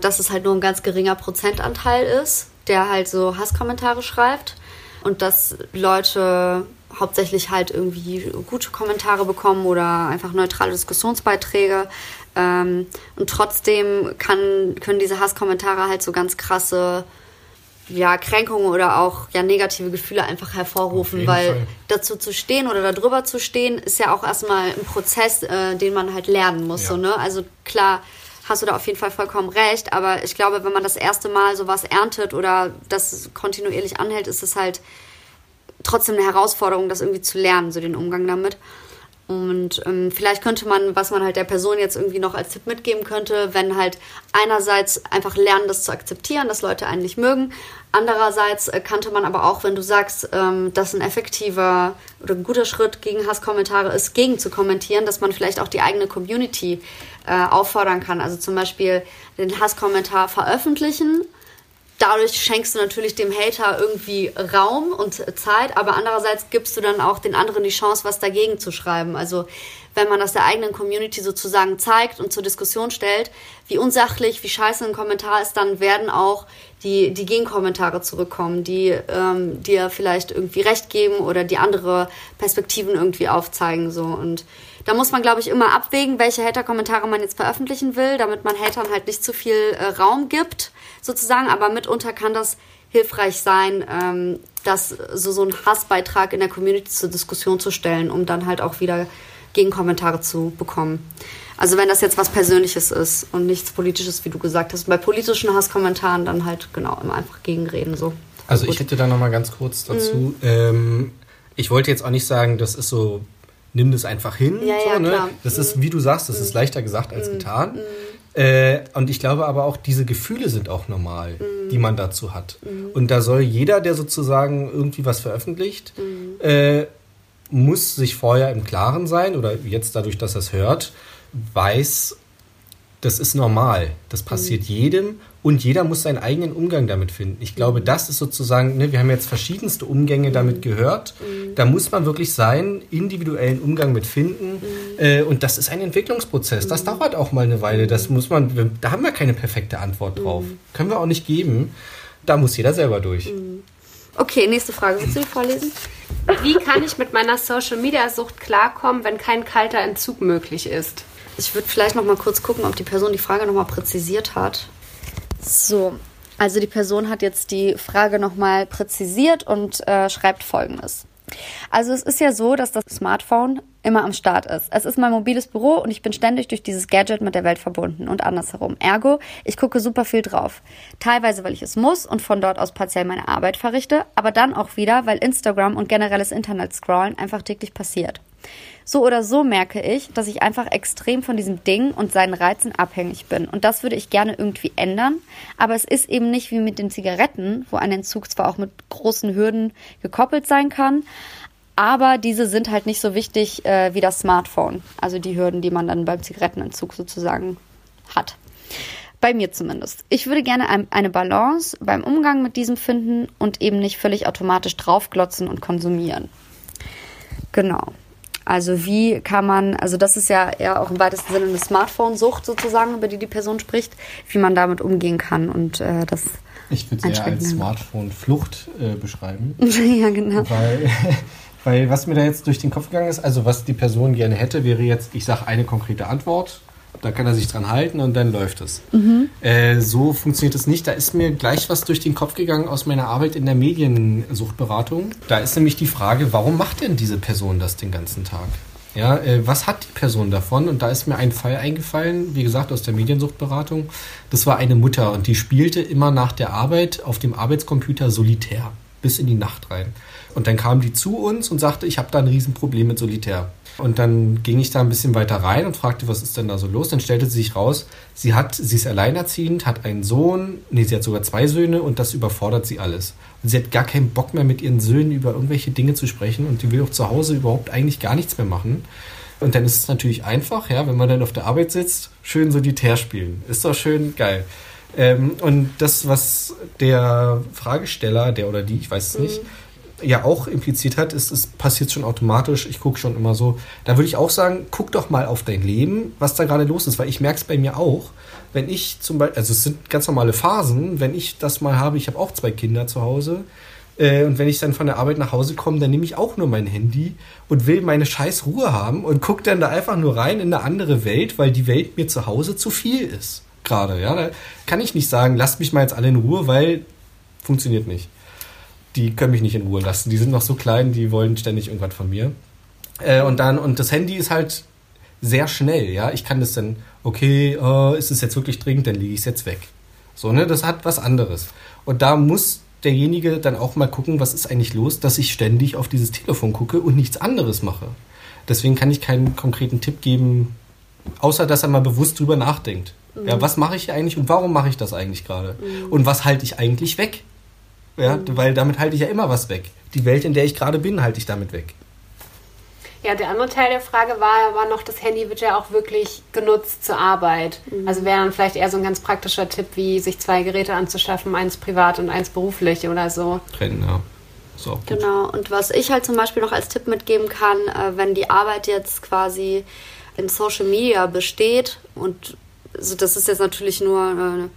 dass es halt nur ein ganz geringer Prozentanteil ist, der halt so Hasskommentare schreibt und dass Leute hauptsächlich halt irgendwie gute Kommentare bekommen oder einfach neutrale Diskussionsbeiträge. Ähm, und trotzdem kann, können diese Hasskommentare halt so ganz krasse ja, Kränkungen oder auch ja, negative Gefühle einfach hervorrufen, weil Fall. dazu zu stehen oder darüber zu stehen, ist ja auch erstmal ein Prozess, äh, den man halt lernen muss. Ja. So, ne? Also klar, hast du da auf jeden Fall vollkommen recht, aber ich glaube, wenn man das erste Mal sowas erntet oder das kontinuierlich anhält, ist es halt trotzdem eine Herausforderung, das irgendwie zu lernen, so den Umgang damit. Und ähm, vielleicht könnte man, was man halt der Person jetzt irgendwie noch als Tipp mitgeben könnte, wenn halt einerseits einfach lernen, das zu akzeptieren, dass Leute einen nicht mögen. Andererseits äh, könnte man aber auch, wenn du sagst, ähm, dass ein effektiver oder ein guter Schritt gegen Hasskommentare ist, gegen zu kommentieren, dass man vielleicht auch die eigene Community äh, auffordern kann. Also zum Beispiel den Hasskommentar veröffentlichen dadurch schenkst du natürlich dem Hater irgendwie Raum und Zeit, aber andererseits gibst du dann auch den anderen die Chance, was dagegen zu schreiben. Also wenn man das der eigenen Community sozusagen zeigt und zur Diskussion stellt, wie unsachlich, wie scheiße ein Kommentar ist, dann werden auch die, die Gegenkommentare zurückkommen, die ähm, dir vielleicht irgendwie recht geben oder die andere Perspektiven irgendwie aufzeigen. So. Und da muss man, glaube ich, immer abwägen, welche Hater-Kommentare man jetzt veröffentlichen will, damit man Hatern halt nicht zu viel äh, Raum gibt sozusagen, aber mitunter kann das hilfreich sein, ähm, das so, so einen Hassbeitrag in der Community zur Diskussion zu stellen, um dann halt auch wieder Gegenkommentare zu bekommen. Also wenn das jetzt was Persönliches ist und nichts Politisches, wie du gesagt hast. Bei politischen Hasskommentaren dann halt genau immer einfach gegenreden. So. Also ich hätte da nochmal ganz kurz dazu. Mhm. Ähm, ich wollte jetzt auch nicht sagen, das ist so, nimm das einfach hin. Ja, so, ja, ne? klar. Das mhm. ist, wie du sagst, das mhm. ist leichter gesagt als mhm. getan. Mhm. Äh, und ich glaube aber auch, diese Gefühle sind auch normal, mhm. die man dazu hat. Und da soll jeder, der sozusagen irgendwie was veröffentlicht, äh, muss sich vorher im Klaren sein oder jetzt dadurch, dass er es hört, weiß, das ist normal. Das passiert jedem und jeder muss seinen eigenen Umgang damit finden. Ich glaube, das ist sozusagen, ne, wir haben jetzt verschiedenste Umgänge damit gehört. Mhm. Da muss man wirklich seinen individuellen Umgang mit finden. Mhm. Äh, und das ist ein Entwicklungsprozess. Das mhm. dauert auch mal eine Weile. Das muss man, da haben wir keine perfekte Antwort drauf. Können wir auch nicht geben. Da muss jeder selber durch. Okay, nächste Frage. Willst du die vorlesen? Wie kann ich mit meiner Social Media Sucht klarkommen, wenn kein kalter Entzug möglich ist? Ich würde vielleicht noch mal kurz gucken, ob die Person die Frage noch mal präzisiert hat. So, also die Person hat jetzt die Frage nochmal präzisiert und äh, schreibt folgendes. Also es ist ja so, dass das Smartphone immer am Start ist. Es ist mein mobiles Büro und ich bin ständig durch dieses Gadget mit der Welt verbunden und andersherum. Ergo, ich gucke super viel drauf. Teilweise, weil ich es muss und von dort aus partiell meine Arbeit verrichte, aber dann auch wieder, weil Instagram und generelles Internet-Scrollen einfach täglich passiert. So oder so merke ich, dass ich einfach extrem von diesem Ding und seinen Reizen abhängig bin. Und das würde ich gerne irgendwie ändern. Aber es ist eben nicht wie mit den Zigaretten, wo ein Entzug zwar auch mit großen Hürden gekoppelt sein kann, aber diese sind halt nicht so wichtig äh, wie das Smartphone. Also die Hürden, die man dann beim Zigarettenentzug sozusagen hat. Bei mir zumindest. Ich würde gerne eine Balance beim Umgang mit diesem finden und eben nicht völlig automatisch draufglotzen und konsumieren. Genau. Also wie kann man, also das ist ja eher auch im weitesten Sinne eine Smartphone-Sucht sozusagen, über die die Person spricht, wie man damit umgehen kann und äh, das. Ich würde es eher als Smartphone-Flucht äh, beschreiben. [laughs] ja, genau. Weil [laughs] Weil was mir da jetzt durch den Kopf gegangen ist, also was die Person gerne hätte, wäre jetzt, ich sage eine konkrete Antwort, da kann er sich dran halten und dann läuft es. Mhm. Äh, so funktioniert es nicht. Da ist mir gleich was durch den Kopf gegangen aus meiner Arbeit in der Mediensuchtberatung. Da ist nämlich die Frage, warum macht denn diese Person das den ganzen Tag? Ja, äh, was hat die Person davon? Und da ist mir ein Fall eingefallen, wie gesagt, aus der Mediensuchtberatung. Das war eine Mutter und die spielte immer nach der Arbeit auf dem Arbeitscomputer solitär bis in die Nacht rein. Und dann kam die zu uns und sagte, ich habe da ein Riesenproblem mit Solitär. Und dann ging ich da ein bisschen weiter rein und fragte, was ist denn da so los? Dann stellte sie sich raus, sie hat, sie ist alleinerziehend, hat einen Sohn, nee, sie hat sogar zwei Söhne und das überfordert sie alles. Und sie hat gar keinen Bock mehr mit ihren Söhnen über irgendwelche Dinge zu sprechen und die will auch zu Hause überhaupt eigentlich gar nichts mehr machen. Und dann ist es natürlich einfach, ja, wenn man dann auf der Arbeit sitzt, schön Solitär spielen. Ist doch schön geil. Ähm, und das, was der Fragesteller, der oder die, ich weiß es mhm. nicht, ja auch impliziert hat, ist, es passiert schon automatisch. Ich gucke schon immer so. Da würde ich auch sagen, guck doch mal auf dein Leben, was da gerade los ist, weil ich merke es bei mir auch. Wenn ich zum Beispiel, also es sind ganz normale Phasen, wenn ich das mal habe, ich habe auch zwei Kinder zu Hause. Äh, und wenn ich dann von der Arbeit nach Hause komme, dann nehme ich auch nur mein Handy und will meine scheiß Ruhe haben und gucke dann da einfach nur rein in eine andere Welt, weil die Welt mir zu Hause zu viel ist. Gerade, ja. Da kann ich nicht sagen, lasst mich mal jetzt alle in Ruhe, weil funktioniert nicht die können mich nicht in Ruhe lassen. Die sind noch so klein, die wollen ständig irgendwas von mir. Äh, und dann, und das Handy ist halt sehr schnell, ja. Ich kann das dann, okay, oh, ist es jetzt wirklich dringend, dann lege ich es jetzt weg. So, ne, das hat was anderes. Und da muss derjenige dann auch mal gucken, was ist eigentlich los, dass ich ständig auf dieses Telefon gucke und nichts anderes mache. Deswegen kann ich keinen konkreten Tipp geben, außer dass er mal bewusst drüber nachdenkt. Mhm. Ja, was mache ich eigentlich und warum mache ich das eigentlich gerade? Mhm. Und was halte ich eigentlich weg? Ja, weil damit halte ich ja immer was weg. Die Welt, in der ich gerade bin, halte ich damit weg. Ja, der andere Teil der Frage war, war noch, das Handy wird ja auch wirklich genutzt zur Arbeit. Mhm. Also wäre dann vielleicht eher so ein ganz praktischer Tipp, wie sich zwei Geräte anzuschaffen, eins privat und eins beruflich oder so. Trennen, ja. So, genau, und was ich halt zum Beispiel noch als Tipp mitgeben kann, äh, wenn die Arbeit jetzt quasi in Social Media besteht und also das ist jetzt natürlich nur äh,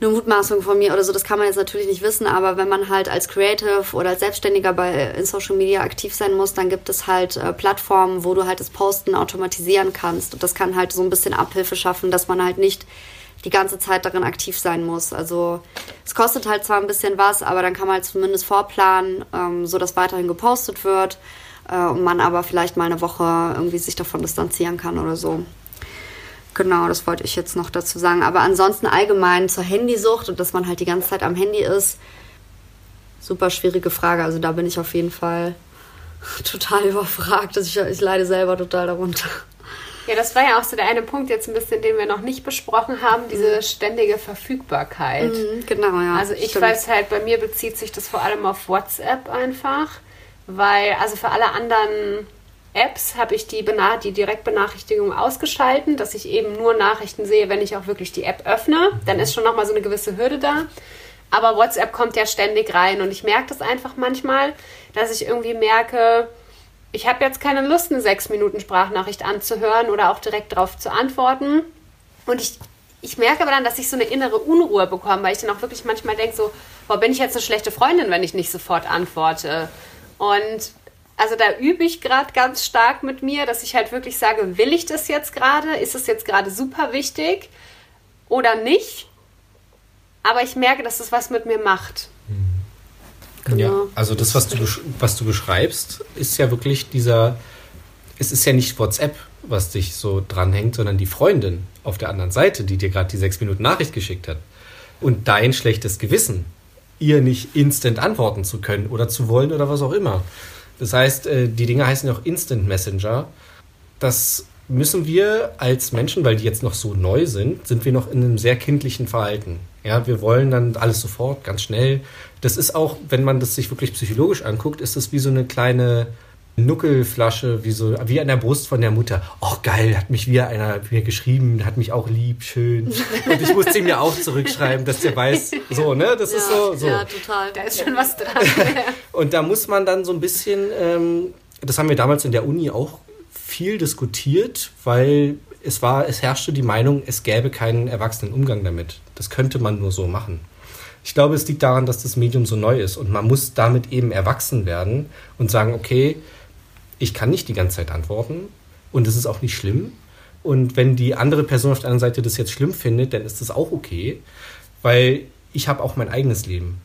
eine Mutmaßung von mir oder so, das kann man jetzt natürlich nicht wissen, aber wenn man halt als Creative oder als Selbstständiger bei, in Social Media aktiv sein muss, dann gibt es halt äh, Plattformen, wo du halt das Posten automatisieren kannst. Und das kann halt so ein bisschen Abhilfe schaffen, dass man halt nicht die ganze Zeit darin aktiv sein muss. Also es kostet halt zwar ein bisschen was, aber dann kann man halt zumindest vorplanen, ähm, so weiterhin gepostet wird äh, und man aber vielleicht mal eine Woche irgendwie sich davon distanzieren kann oder so. Genau, das wollte ich jetzt noch dazu sagen. Aber ansonsten allgemein zur Handysucht und dass man halt die ganze Zeit am Handy ist, super schwierige Frage. Also da bin ich auf jeden Fall [laughs] total überfragt. Also ich, ich leide selber total darunter. Ja, das war ja auch so der eine Punkt jetzt ein bisschen, den wir noch nicht besprochen haben, diese mhm. ständige Verfügbarkeit. Mhm, genau, ja. Also ich stimmt. weiß halt, bei mir bezieht sich das vor allem auf WhatsApp einfach, weil also für alle anderen Apps habe ich die, die Direktbenachrichtigung ausgeschalten, dass ich eben nur Nachrichten sehe, wenn ich auch wirklich die App öffne. Dann ist schon nochmal so eine gewisse Hürde da. Aber WhatsApp kommt ja ständig rein und ich merke das einfach manchmal, dass ich irgendwie merke, ich habe jetzt keine Lust, eine sechs Minuten Sprachnachricht anzuhören oder auch direkt darauf zu antworten. Und ich, ich merke aber dann, dass ich so eine innere Unruhe bekomme, weil ich dann auch wirklich manchmal denke, so, boah, bin ich jetzt eine schlechte Freundin, wenn ich nicht sofort antworte? Und also da übe ich gerade ganz stark mit mir, dass ich halt wirklich sage, will ich das jetzt gerade? Ist es jetzt gerade super wichtig oder nicht? Aber ich merke, dass es was mit mir macht. Genau. Ja, also das, was du, was du beschreibst, ist ja wirklich dieser, es ist ja nicht WhatsApp, was dich so dranhängt, sondern die Freundin auf der anderen Seite, die dir gerade die sechs Minuten Nachricht geschickt hat. Und dein schlechtes Gewissen, ihr nicht instant antworten zu können oder zu wollen oder was auch immer. Das heißt, äh, die Dinge heißen ja auch Instant Messenger. Das müssen wir als Menschen, weil die jetzt noch so neu sind, sind wir noch in einem sehr kindlichen Verhalten. Ja, wir wollen dann alles sofort, ganz schnell. Das ist auch, wenn man das sich wirklich psychologisch anguckt, ist das wie so eine kleine Nuckelflasche, wie so, wie an der Brust von der Mutter. Oh geil, hat mich wieder einer mir geschrieben, hat mich auch lieb, schön. Und ich musste ihm ja auch zurückschreiben, dass der weiß, so, ne? Das ja, ist so, so. Ja, total. Da ist schon was dran. [laughs] und da muss man dann so ein bisschen, ähm, das haben wir damals in der Uni auch viel diskutiert, weil es war, es herrschte die Meinung, es gäbe keinen erwachsenen Umgang damit. Das könnte man nur so machen. Ich glaube, es liegt daran, dass das Medium so neu ist und man muss damit eben erwachsen werden und sagen, okay, ich kann nicht die ganze Zeit antworten und es ist auch nicht schlimm. Und wenn die andere Person auf der anderen Seite das jetzt schlimm findet, dann ist das auch okay, weil ich habe auch mein eigenes Leben.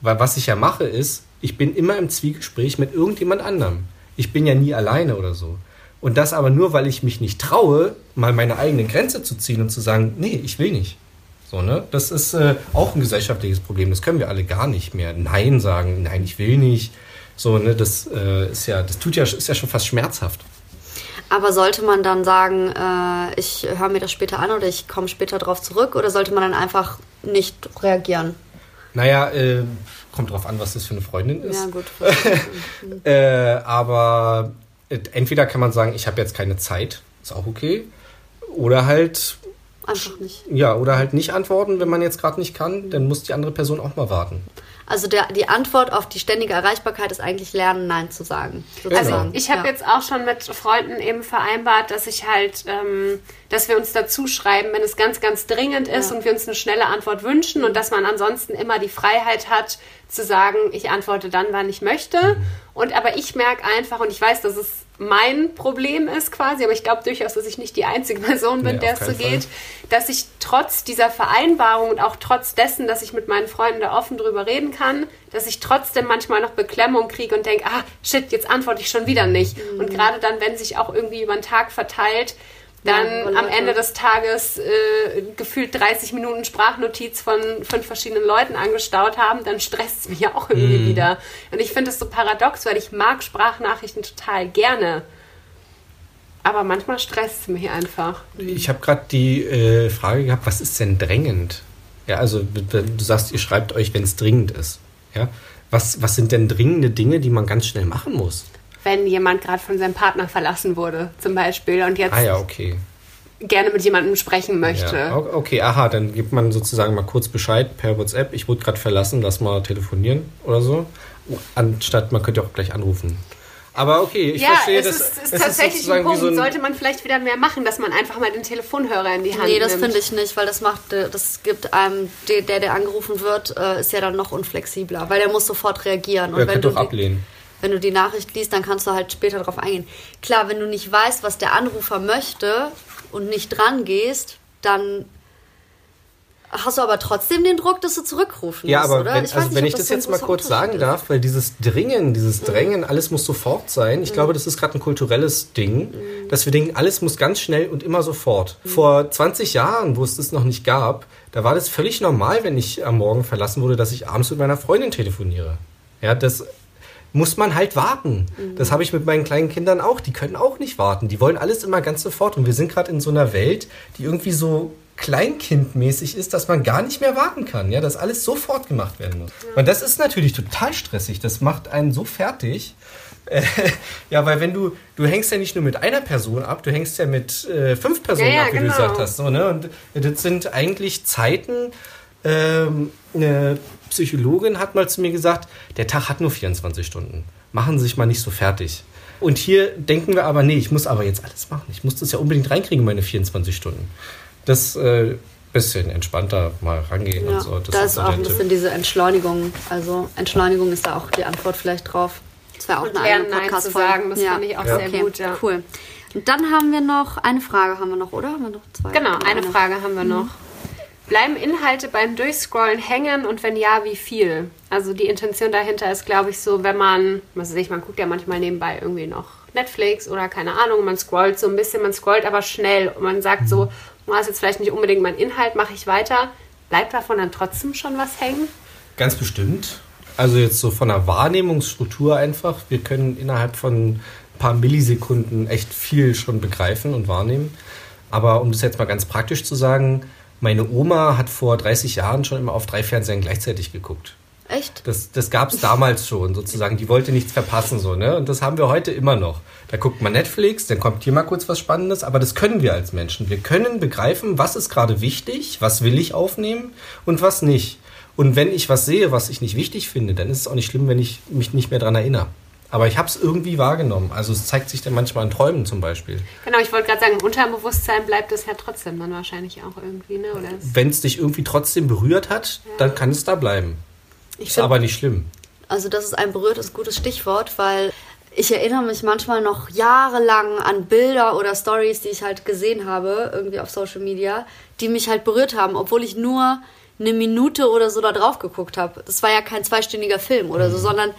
Weil was ich ja mache ist, ich bin immer im Zwiegespräch mit irgendjemand anderem. Ich bin ja nie alleine oder so. Und das aber nur, weil ich mich nicht traue, mal meine eigene Grenze zu ziehen und zu sagen, nee, ich will nicht. So, ne? Das ist äh, auch ein gesellschaftliches Problem. Das können wir alle gar nicht mehr. Nein sagen, nein, ich will nicht. So, ne, das äh, ist ja, das tut ja, ist ja schon fast schmerzhaft. Aber sollte man dann sagen, äh, ich höre mir das später an oder ich komme später darauf zurück oder sollte man dann einfach nicht reagieren? Naja, äh, kommt drauf an, was das für eine Freundin ist. Ja, gut. [laughs] äh, aber äh, entweder kann man sagen, ich habe jetzt keine Zeit, ist auch okay. Oder halt. Einfach nicht. Ja, oder halt nicht antworten, wenn man jetzt gerade nicht kann, dann muss die andere Person auch mal warten. Also der, die Antwort auf die ständige Erreichbarkeit ist eigentlich lernen, Nein zu sagen. Sozusagen. Also ich habe ja. jetzt auch schon mit Freunden eben vereinbart, dass ich halt, ähm, dass wir uns dazu schreiben, wenn es ganz, ganz dringend ist ja. und wir uns eine schnelle Antwort wünschen und dass man ansonsten immer die Freiheit hat zu sagen, ich antworte dann, wann ich möchte. Mhm. Und aber ich merke einfach, und ich weiß, dass es mein Problem ist quasi, aber ich glaube durchaus, dass ich nicht die einzige Person bin, nee, der es so geht, dass ich trotz dieser Vereinbarung und auch trotz dessen, dass ich mit meinen Freunden da offen drüber reden kann, dass ich trotzdem manchmal noch Beklemmung kriege und denke, ah, shit, jetzt antworte ich schon wieder nicht. Mhm. Und gerade dann, wenn sich auch irgendwie über den Tag verteilt, dann ja, am Ende des Tages äh, gefühlt 30 Minuten Sprachnotiz von fünf verschiedenen Leuten angestaut haben, dann stresst es mich ja auch irgendwie mm. wieder. Und ich finde es so paradox, weil ich mag Sprachnachrichten total gerne. Aber manchmal stresst es mich einfach. Ich habe gerade die äh, Frage gehabt, was ist denn drängend? Ja, also du sagst, ihr schreibt euch, wenn es dringend ist. Ja, was, was sind denn dringende Dinge, die man ganz schnell machen muss? Wenn jemand gerade von seinem Partner verlassen wurde, zum Beispiel, und jetzt ah, ja, okay. gerne mit jemandem sprechen möchte. Ja, okay, aha, dann gibt man sozusagen mal kurz Bescheid per WhatsApp, ich wurde gerade verlassen, lass mal telefonieren oder so. Anstatt, man könnte auch gleich anrufen. Aber okay, ich ja, verstehe es das. Ist, ist es tatsächlich ist ein Punkt. So ein Sollte man vielleicht wieder mehr machen, dass man einfach mal den Telefonhörer in die Hand nee, nimmt. Nee, das finde ich nicht, weil das macht, äh, das gibt einem, der, der angerufen wird, äh, ist ja dann noch unflexibler, weil der muss sofort reagieren. Und er wenn du doch ablehnen wenn du die Nachricht liest, dann kannst du halt später darauf eingehen. Klar, wenn du nicht weißt, was der Anrufer möchte und nicht dran gehst, dann hast du aber trotzdem den Druck, dass du zurückrufen ja, musst, aber oder? Wenn, ich also nicht, wenn ich das, jetzt mal kurz sagen ist. darf, weil dieses Dringen, dieses mhm. Drängen, mhm. alles muss sofort sein. Ich mhm. glaube, das ist gerade ein kulturelles Ding, mhm. dass wir denken, alles muss ganz schnell und immer sofort. Mhm. Vor 20 Jahren, wo es das noch nicht gab, da war das völlig normal, wenn ich am Morgen verlassen wurde, dass ich abends mit meiner Freundin telefoniere. Ja, das muss man halt warten. Mhm. Das habe ich mit meinen kleinen Kindern auch. Die können auch nicht warten. Die wollen alles immer ganz sofort. Und wir sind gerade in so einer Welt, die irgendwie so kleinkindmäßig ist, dass man gar nicht mehr warten kann. Ja, dass alles sofort gemacht werden muss. Ja. Und das ist natürlich total stressig. Das macht einen so fertig. Äh, [laughs] ja, weil wenn du, du hängst ja nicht nur mit einer Person ab, du hängst ja mit äh, fünf Personen ja, ja, ab, wie genau. du gesagt hast. So, ne? Und das sind eigentlich Zeiten, ähm, eine Psychologin hat mal zu mir gesagt, der Tag hat nur 24 Stunden. Machen Sie sich mal nicht so fertig. Und hier denken wir aber, nee, ich muss aber jetzt alles machen. Ich muss das ja unbedingt reinkriegen, meine 24 Stunden. Das äh, bisschen entspannter mal rangehen ja, und so. Das da ist, auch ein bisschen diese Entschleunigung. Also Entschleunigung ist da auch die Antwort vielleicht drauf. Das wäre auch und eine lernen, eigene podcast zu sagen. Das ja. fand ich auch ja. sehr okay. gut. Ja. Cool. Und dann haben wir noch eine Frage, haben wir noch, oder? Haben wir noch zwei? Genau, eine, eine Frage haben wir noch. Mhm. Bleiben Inhalte beim Durchscrollen hängen und wenn ja, wie viel? Also die Intention dahinter ist, glaube ich, so, wenn man, was weiß ich, man guckt ja manchmal nebenbei irgendwie noch Netflix oder keine Ahnung, man scrollt so ein bisschen, man scrollt aber schnell und man sagt so, das ist jetzt vielleicht nicht unbedingt mein Inhalt, mache ich weiter. Bleibt davon dann trotzdem schon was hängen? Ganz bestimmt. Also jetzt so von der Wahrnehmungsstruktur einfach. Wir können innerhalb von ein paar Millisekunden echt viel schon begreifen und wahrnehmen. Aber um das jetzt mal ganz praktisch zu sagen, meine Oma hat vor 30 Jahren schon immer auf drei Fernsehern gleichzeitig geguckt. Echt? Das, das gab es damals schon, sozusagen. Die wollte nichts verpassen, so, ne? Und das haben wir heute immer noch. Da guckt man Netflix, dann kommt hier mal kurz was Spannendes, aber das können wir als Menschen. Wir können begreifen, was ist gerade wichtig, was will ich aufnehmen und was nicht. Und wenn ich was sehe, was ich nicht wichtig finde, dann ist es auch nicht schlimm, wenn ich mich nicht mehr daran erinnere. Aber ich habe es irgendwie wahrgenommen. Also es zeigt sich dann manchmal in Träumen zum Beispiel. Genau, ich wollte gerade sagen, im Unterbewusstsein bleibt es ja trotzdem dann wahrscheinlich auch irgendwie, ne? Wenn es dich irgendwie trotzdem berührt hat, ja. dann kann es da bleiben. Ich ist aber nicht schlimm. Also das ist ein berührtes gutes Stichwort, weil ich erinnere mich manchmal noch jahrelang an Bilder oder Stories, die ich halt gesehen habe, irgendwie auf Social Media, die mich halt berührt haben, obwohl ich nur eine Minute oder so da drauf geguckt habe. Das war ja kein zweistündiger Film oder so, mhm. sondern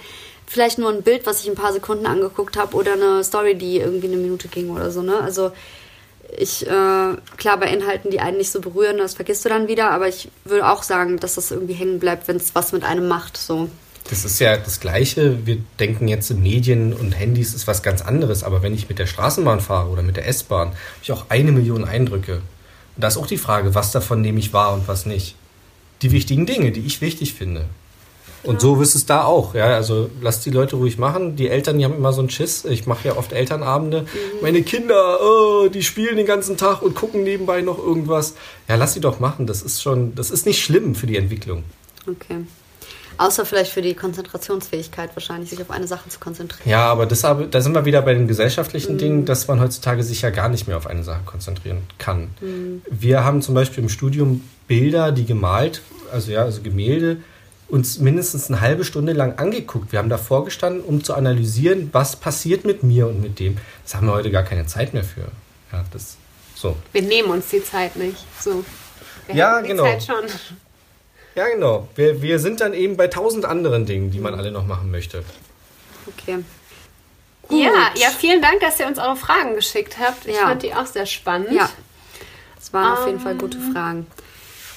vielleicht nur ein Bild, was ich ein paar Sekunden angeguckt habe oder eine Story, die irgendwie eine Minute ging oder so, ne? Also ich, äh, klar, bei Inhalten, die einen nicht so berühren, das vergisst du dann wieder, aber ich würde auch sagen, dass das irgendwie hängen bleibt, wenn es was mit einem macht, so. Das ist ja das Gleiche. Wir denken jetzt, Medien und Handys ist was ganz anderes. Aber wenn ich mit der Straßenbahn fahre oder mit der S-Bahn, habe ich auch eine Million Eindrücke. Und da ist auch die Frage, was davon nehme ich wahr und was nicht. Die wichtigen Dinge, die ich wichtig finde. Und so ist es da auch. Ja, also lass die Leute ruhig machen. Die Eltern, die haben immer so einen Schiss. Ich mache ja oft Elternabende. Mhm. Meine Kinder, oh, die spielen den ganzen Tag und gucken nebenbei noch irgendwas. Ja, lass sie doch machen. Das ist schon, das ist nicht schlimm für die Entwicklung. Okay. Außer vielleicht für die Konzentrationsfähigkeit wahrscheinlich, sich auf eine Sache zu konzentrieren. Ja, aber das, da sind wir wieder bei den gesellschaftlichen mhm. Dingen, dass man heutzutage sich ja gar nicht mehr auf eine Sache konzentrieren kann. Mhm. Wir haben zum Beispiel im Studium Bilder, die gemalt, also ja, also Gemälde, uns mindestens eine halbe Stunde lang angeguckt. Wir haben davor gestanden, um zu analysieren, was passiert mit mir und mit dem. Das haben wir heute gar keine Zeit mehr für. Ja, das, so. Wir nehmen uns die Zeit nicht. So. Wir ja, genau. Ja, genau. Wir, wir sind dann eben bei tausend anderen Dingen, die man alle noch machen möchte. Okay. Gut. Ja, ja, vielen Dank, dass ihr uns eure Fragen geschickt habt. Ich ja. fand die auch sehr spannend. Ja. Es waren um, auf jeden Fall gute ähm, Fragen.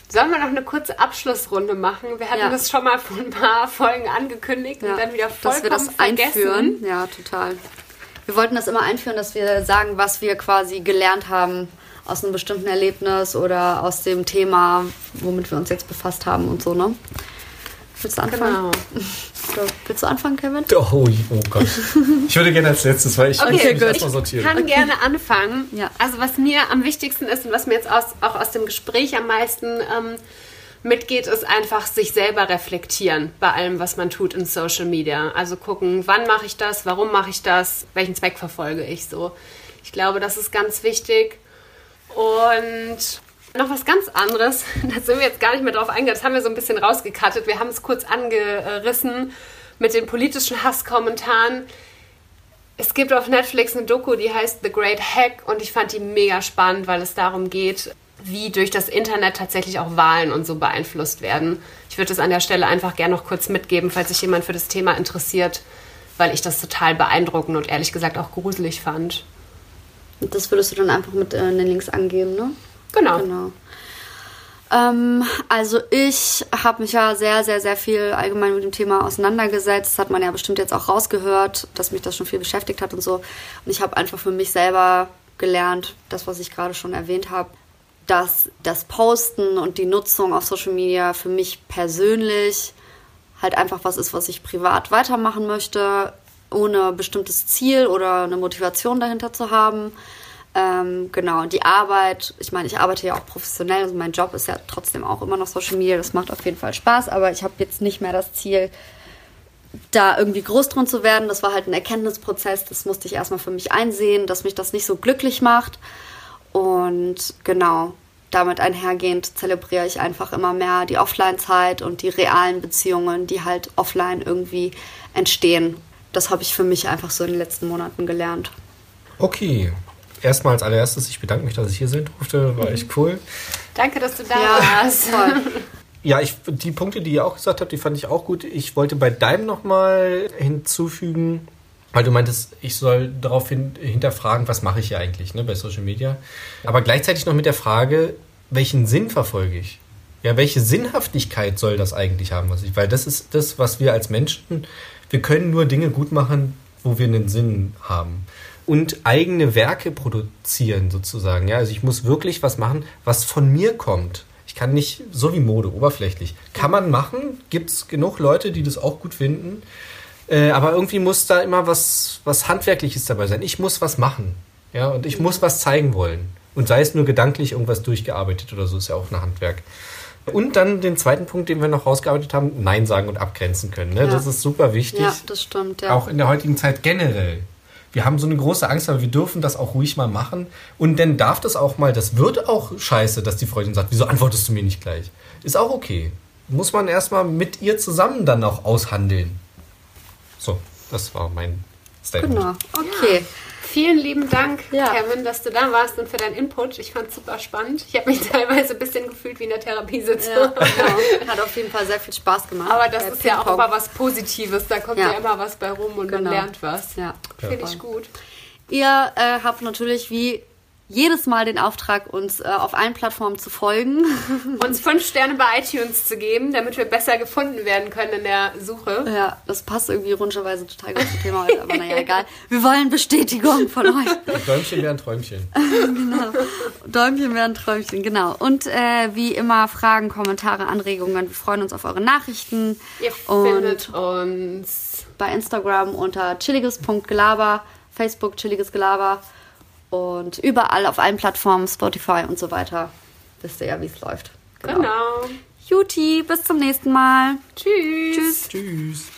Sollen wir noch eine kurze Abschlussrunde machen? Wir hatten ja. das schon mal vor ein paar [laughs] Folgen angekündigt ja, und dann wieder vollkommen dass wir das vergessen. einführen. Ja, total. Wir wollten das immer einführen, dass wir sagen, was wir quasi gelernt haben aus einem bestimmten Erlebnis oder aus dem Thema, womit wir uns jetzt befasst haben und so, ne? Willst du anfangen? Genau. willst du anfangen, Kevin? Oh, oh Gott. Ich würde gerne als letztes, weil ich okay, muss mich erstmal sortieren. Ich kann okay. gerne anfangen. Ja. Also was mir am wichtigsten ist und was mir jetzt aus, auch aus dem Gespräch am meisten ähm, mitgeht, ist einfach sich selber reflektieren bei allem, was man tut in Social Media. Also gucken, wann mache ich das, warum mache ich das, welchen Zweck verfolge ich so. Ich glaube, das ist ganz wichtig. Und noch was ganz anderes, [laughs] da sind wir jetzt gar nicht mehr drauf eingegangen, das haben wir so ein bisschen rausgekattet. Wir haben es kurz angerissen mit den politischen Hasskommentaren. Es gibt auf Netflix eine Doku, die heißt The Great Hack und ich fand die mega spannend, weil es darum geht, wie durch das Internet tatsächlich auch Wahlen und so beeinflusst werden. Ich würde das an der Stelle einfach gerne noch kurz mitgeben, falls sich jemand für das Thema interessiert, weil ich das total beeindruckend und ehrlich gesagt auch gruselig fand. Das würdest du dann einfach mit äh, den Links angeben, ne? Genau. genau. Ähm, also ich habe mich ja sehr, sehr, sehr viel allgemein mit dem Thema auseinandergesetzt. Das hat man ja bestimmt jetzt auch rausgehört, dass mich das schon viel beschäftigt hat und so. Und ich habe einfach für mich selber gelernt, das, was ich gerade schon erwähnt habe, dass das Posten und die Nutzung auf Social Media für mich persönlich halt einfach was ist, was ich privat weitermachen möchte, ohne bestimmtes Ziel oder eine Motivation dahinter zu haben. Ähm, genau, die Arbeit, ich meine, ich arbeite ja auch professionell, also mein Job ist ja trotzdem auch immer noch Social Media, das macht auf jeden Fall Spaß, aber ich habe jetzt nicht mehr das Ziel, da irgendwie groß drin zu werden. Das war halt ein Erkenntnisprozess, das musste ich erstmal für mich einsehen, dass mich das nicht so glücklich macht. Und genau, damit einhergehend zelebriere ich einfach immer mehr die Offline-Zeit und die realen Beziehungen, die halt offline irgendwie entstehen. Das habe ich für mich einfach so in den letzten Monaten gelernt. Okay, erstmal als allererstes, ich bedanke mich, dass ich hier sein durfte. War echt cool. Danke, dass du da ja, warst. [laughs] Ja, ich, die Punkte, die ihr auch gesagt habt, die fand ich auch gut. Ich wollte bei deinem nochmal hinzufügen, weil du meintest, ich soll darauf hin, hinterfragen, was mache ich hier eigentlich ne, bei Social Media. Aber gleichzeitig noch mit der Frage, welchen Sinn verfolge ich? Ja, welche Sinnhaftigkeit soll das eigentlich haben, was ich? Weil das ist das, was wir als Menschen, wir können nur Dinge gut machen, wo wir einen Sinn haben und eigene Werke produzieren sozusagen. Ja, also ich muss wirklich was machen, was von mir kommt. Ich kann nicht, so wie Mode, oberflächlich. Kann man machen, gibt es genug Leute, die das auch gut finden. Äh, aber irgendwie muss da immer was, was Handwerkliches dabei sein. Ich muss was machen. Ja, und ich muss was zeigen wollen. Und sei es nur gedanklich irgendwas durchgearbeitet oder so, ist ja auch ein Handwerk. Und dann den zweiten Punkt, den wir noch rausgearbeitet haben, Nein sagen und abgrenzen können. Ne? Ja. Das ist super wichtig. Ja, das stimmt, ja. Auch in der heutigen Zeit generell. Wir haben so eine große Angst, aber wir dürfen das auch ruhig mal machen. Und dann darf das auch mal, das wird auch scheiße, dass die Freundin sagt, wieso antwortest du mir nicht gleich? Ist auch okay. Muss man erstmal mit ihr zusammen dann auch aushandeln. So, das war mein Statement. Genau, okay. Vielen lieben Dank, Ja. Kevin, dass du da warst und für deinen Input. Ich fand es super spannend. Ich habe mich [laughs] teilweise ein bisschen gefühlt wie in der Therapiesitzung. Ja, genau. Hat auf jeden Fall sehr viel Spaß gemacht. Aber das Äh, ist ja auch immer was Positives. Da kommt ja, Ja. immer was bei rum und man Genau. lernt was. Ja. Finde ich gut. Ihr äh, habt natürlich wie jedes Mal den Auftrag, uns äh, auf allen Plattformen zu folgen. [laughs] Uns fünf Sterne bei iTunes zu geben, damit wir besser gefunden werden können in der Suche. ja, das passt irgendwie runderweise total gut zum Thema heute, aber naja, egal. Wir wollen Bestätigung von euch. [laughs] Däumchen wären Träumchen. [laughs] Däumchen wären Träumchen, genau. Und äh, wie immer Fragen, Kommentare, Anregungen. Wir freuen uns auf eure Nachrichten. Ihr Und findet uns. bei Instagram unter chilliges.gelaber, Facebook chilliges Gelaber und überall auf allen Plattformen, Spotify und so weiter. Wisst ihr ja, wie es läuft. Genau. Juti, bis zum nächsten Mal. Tschüss. Tschüss.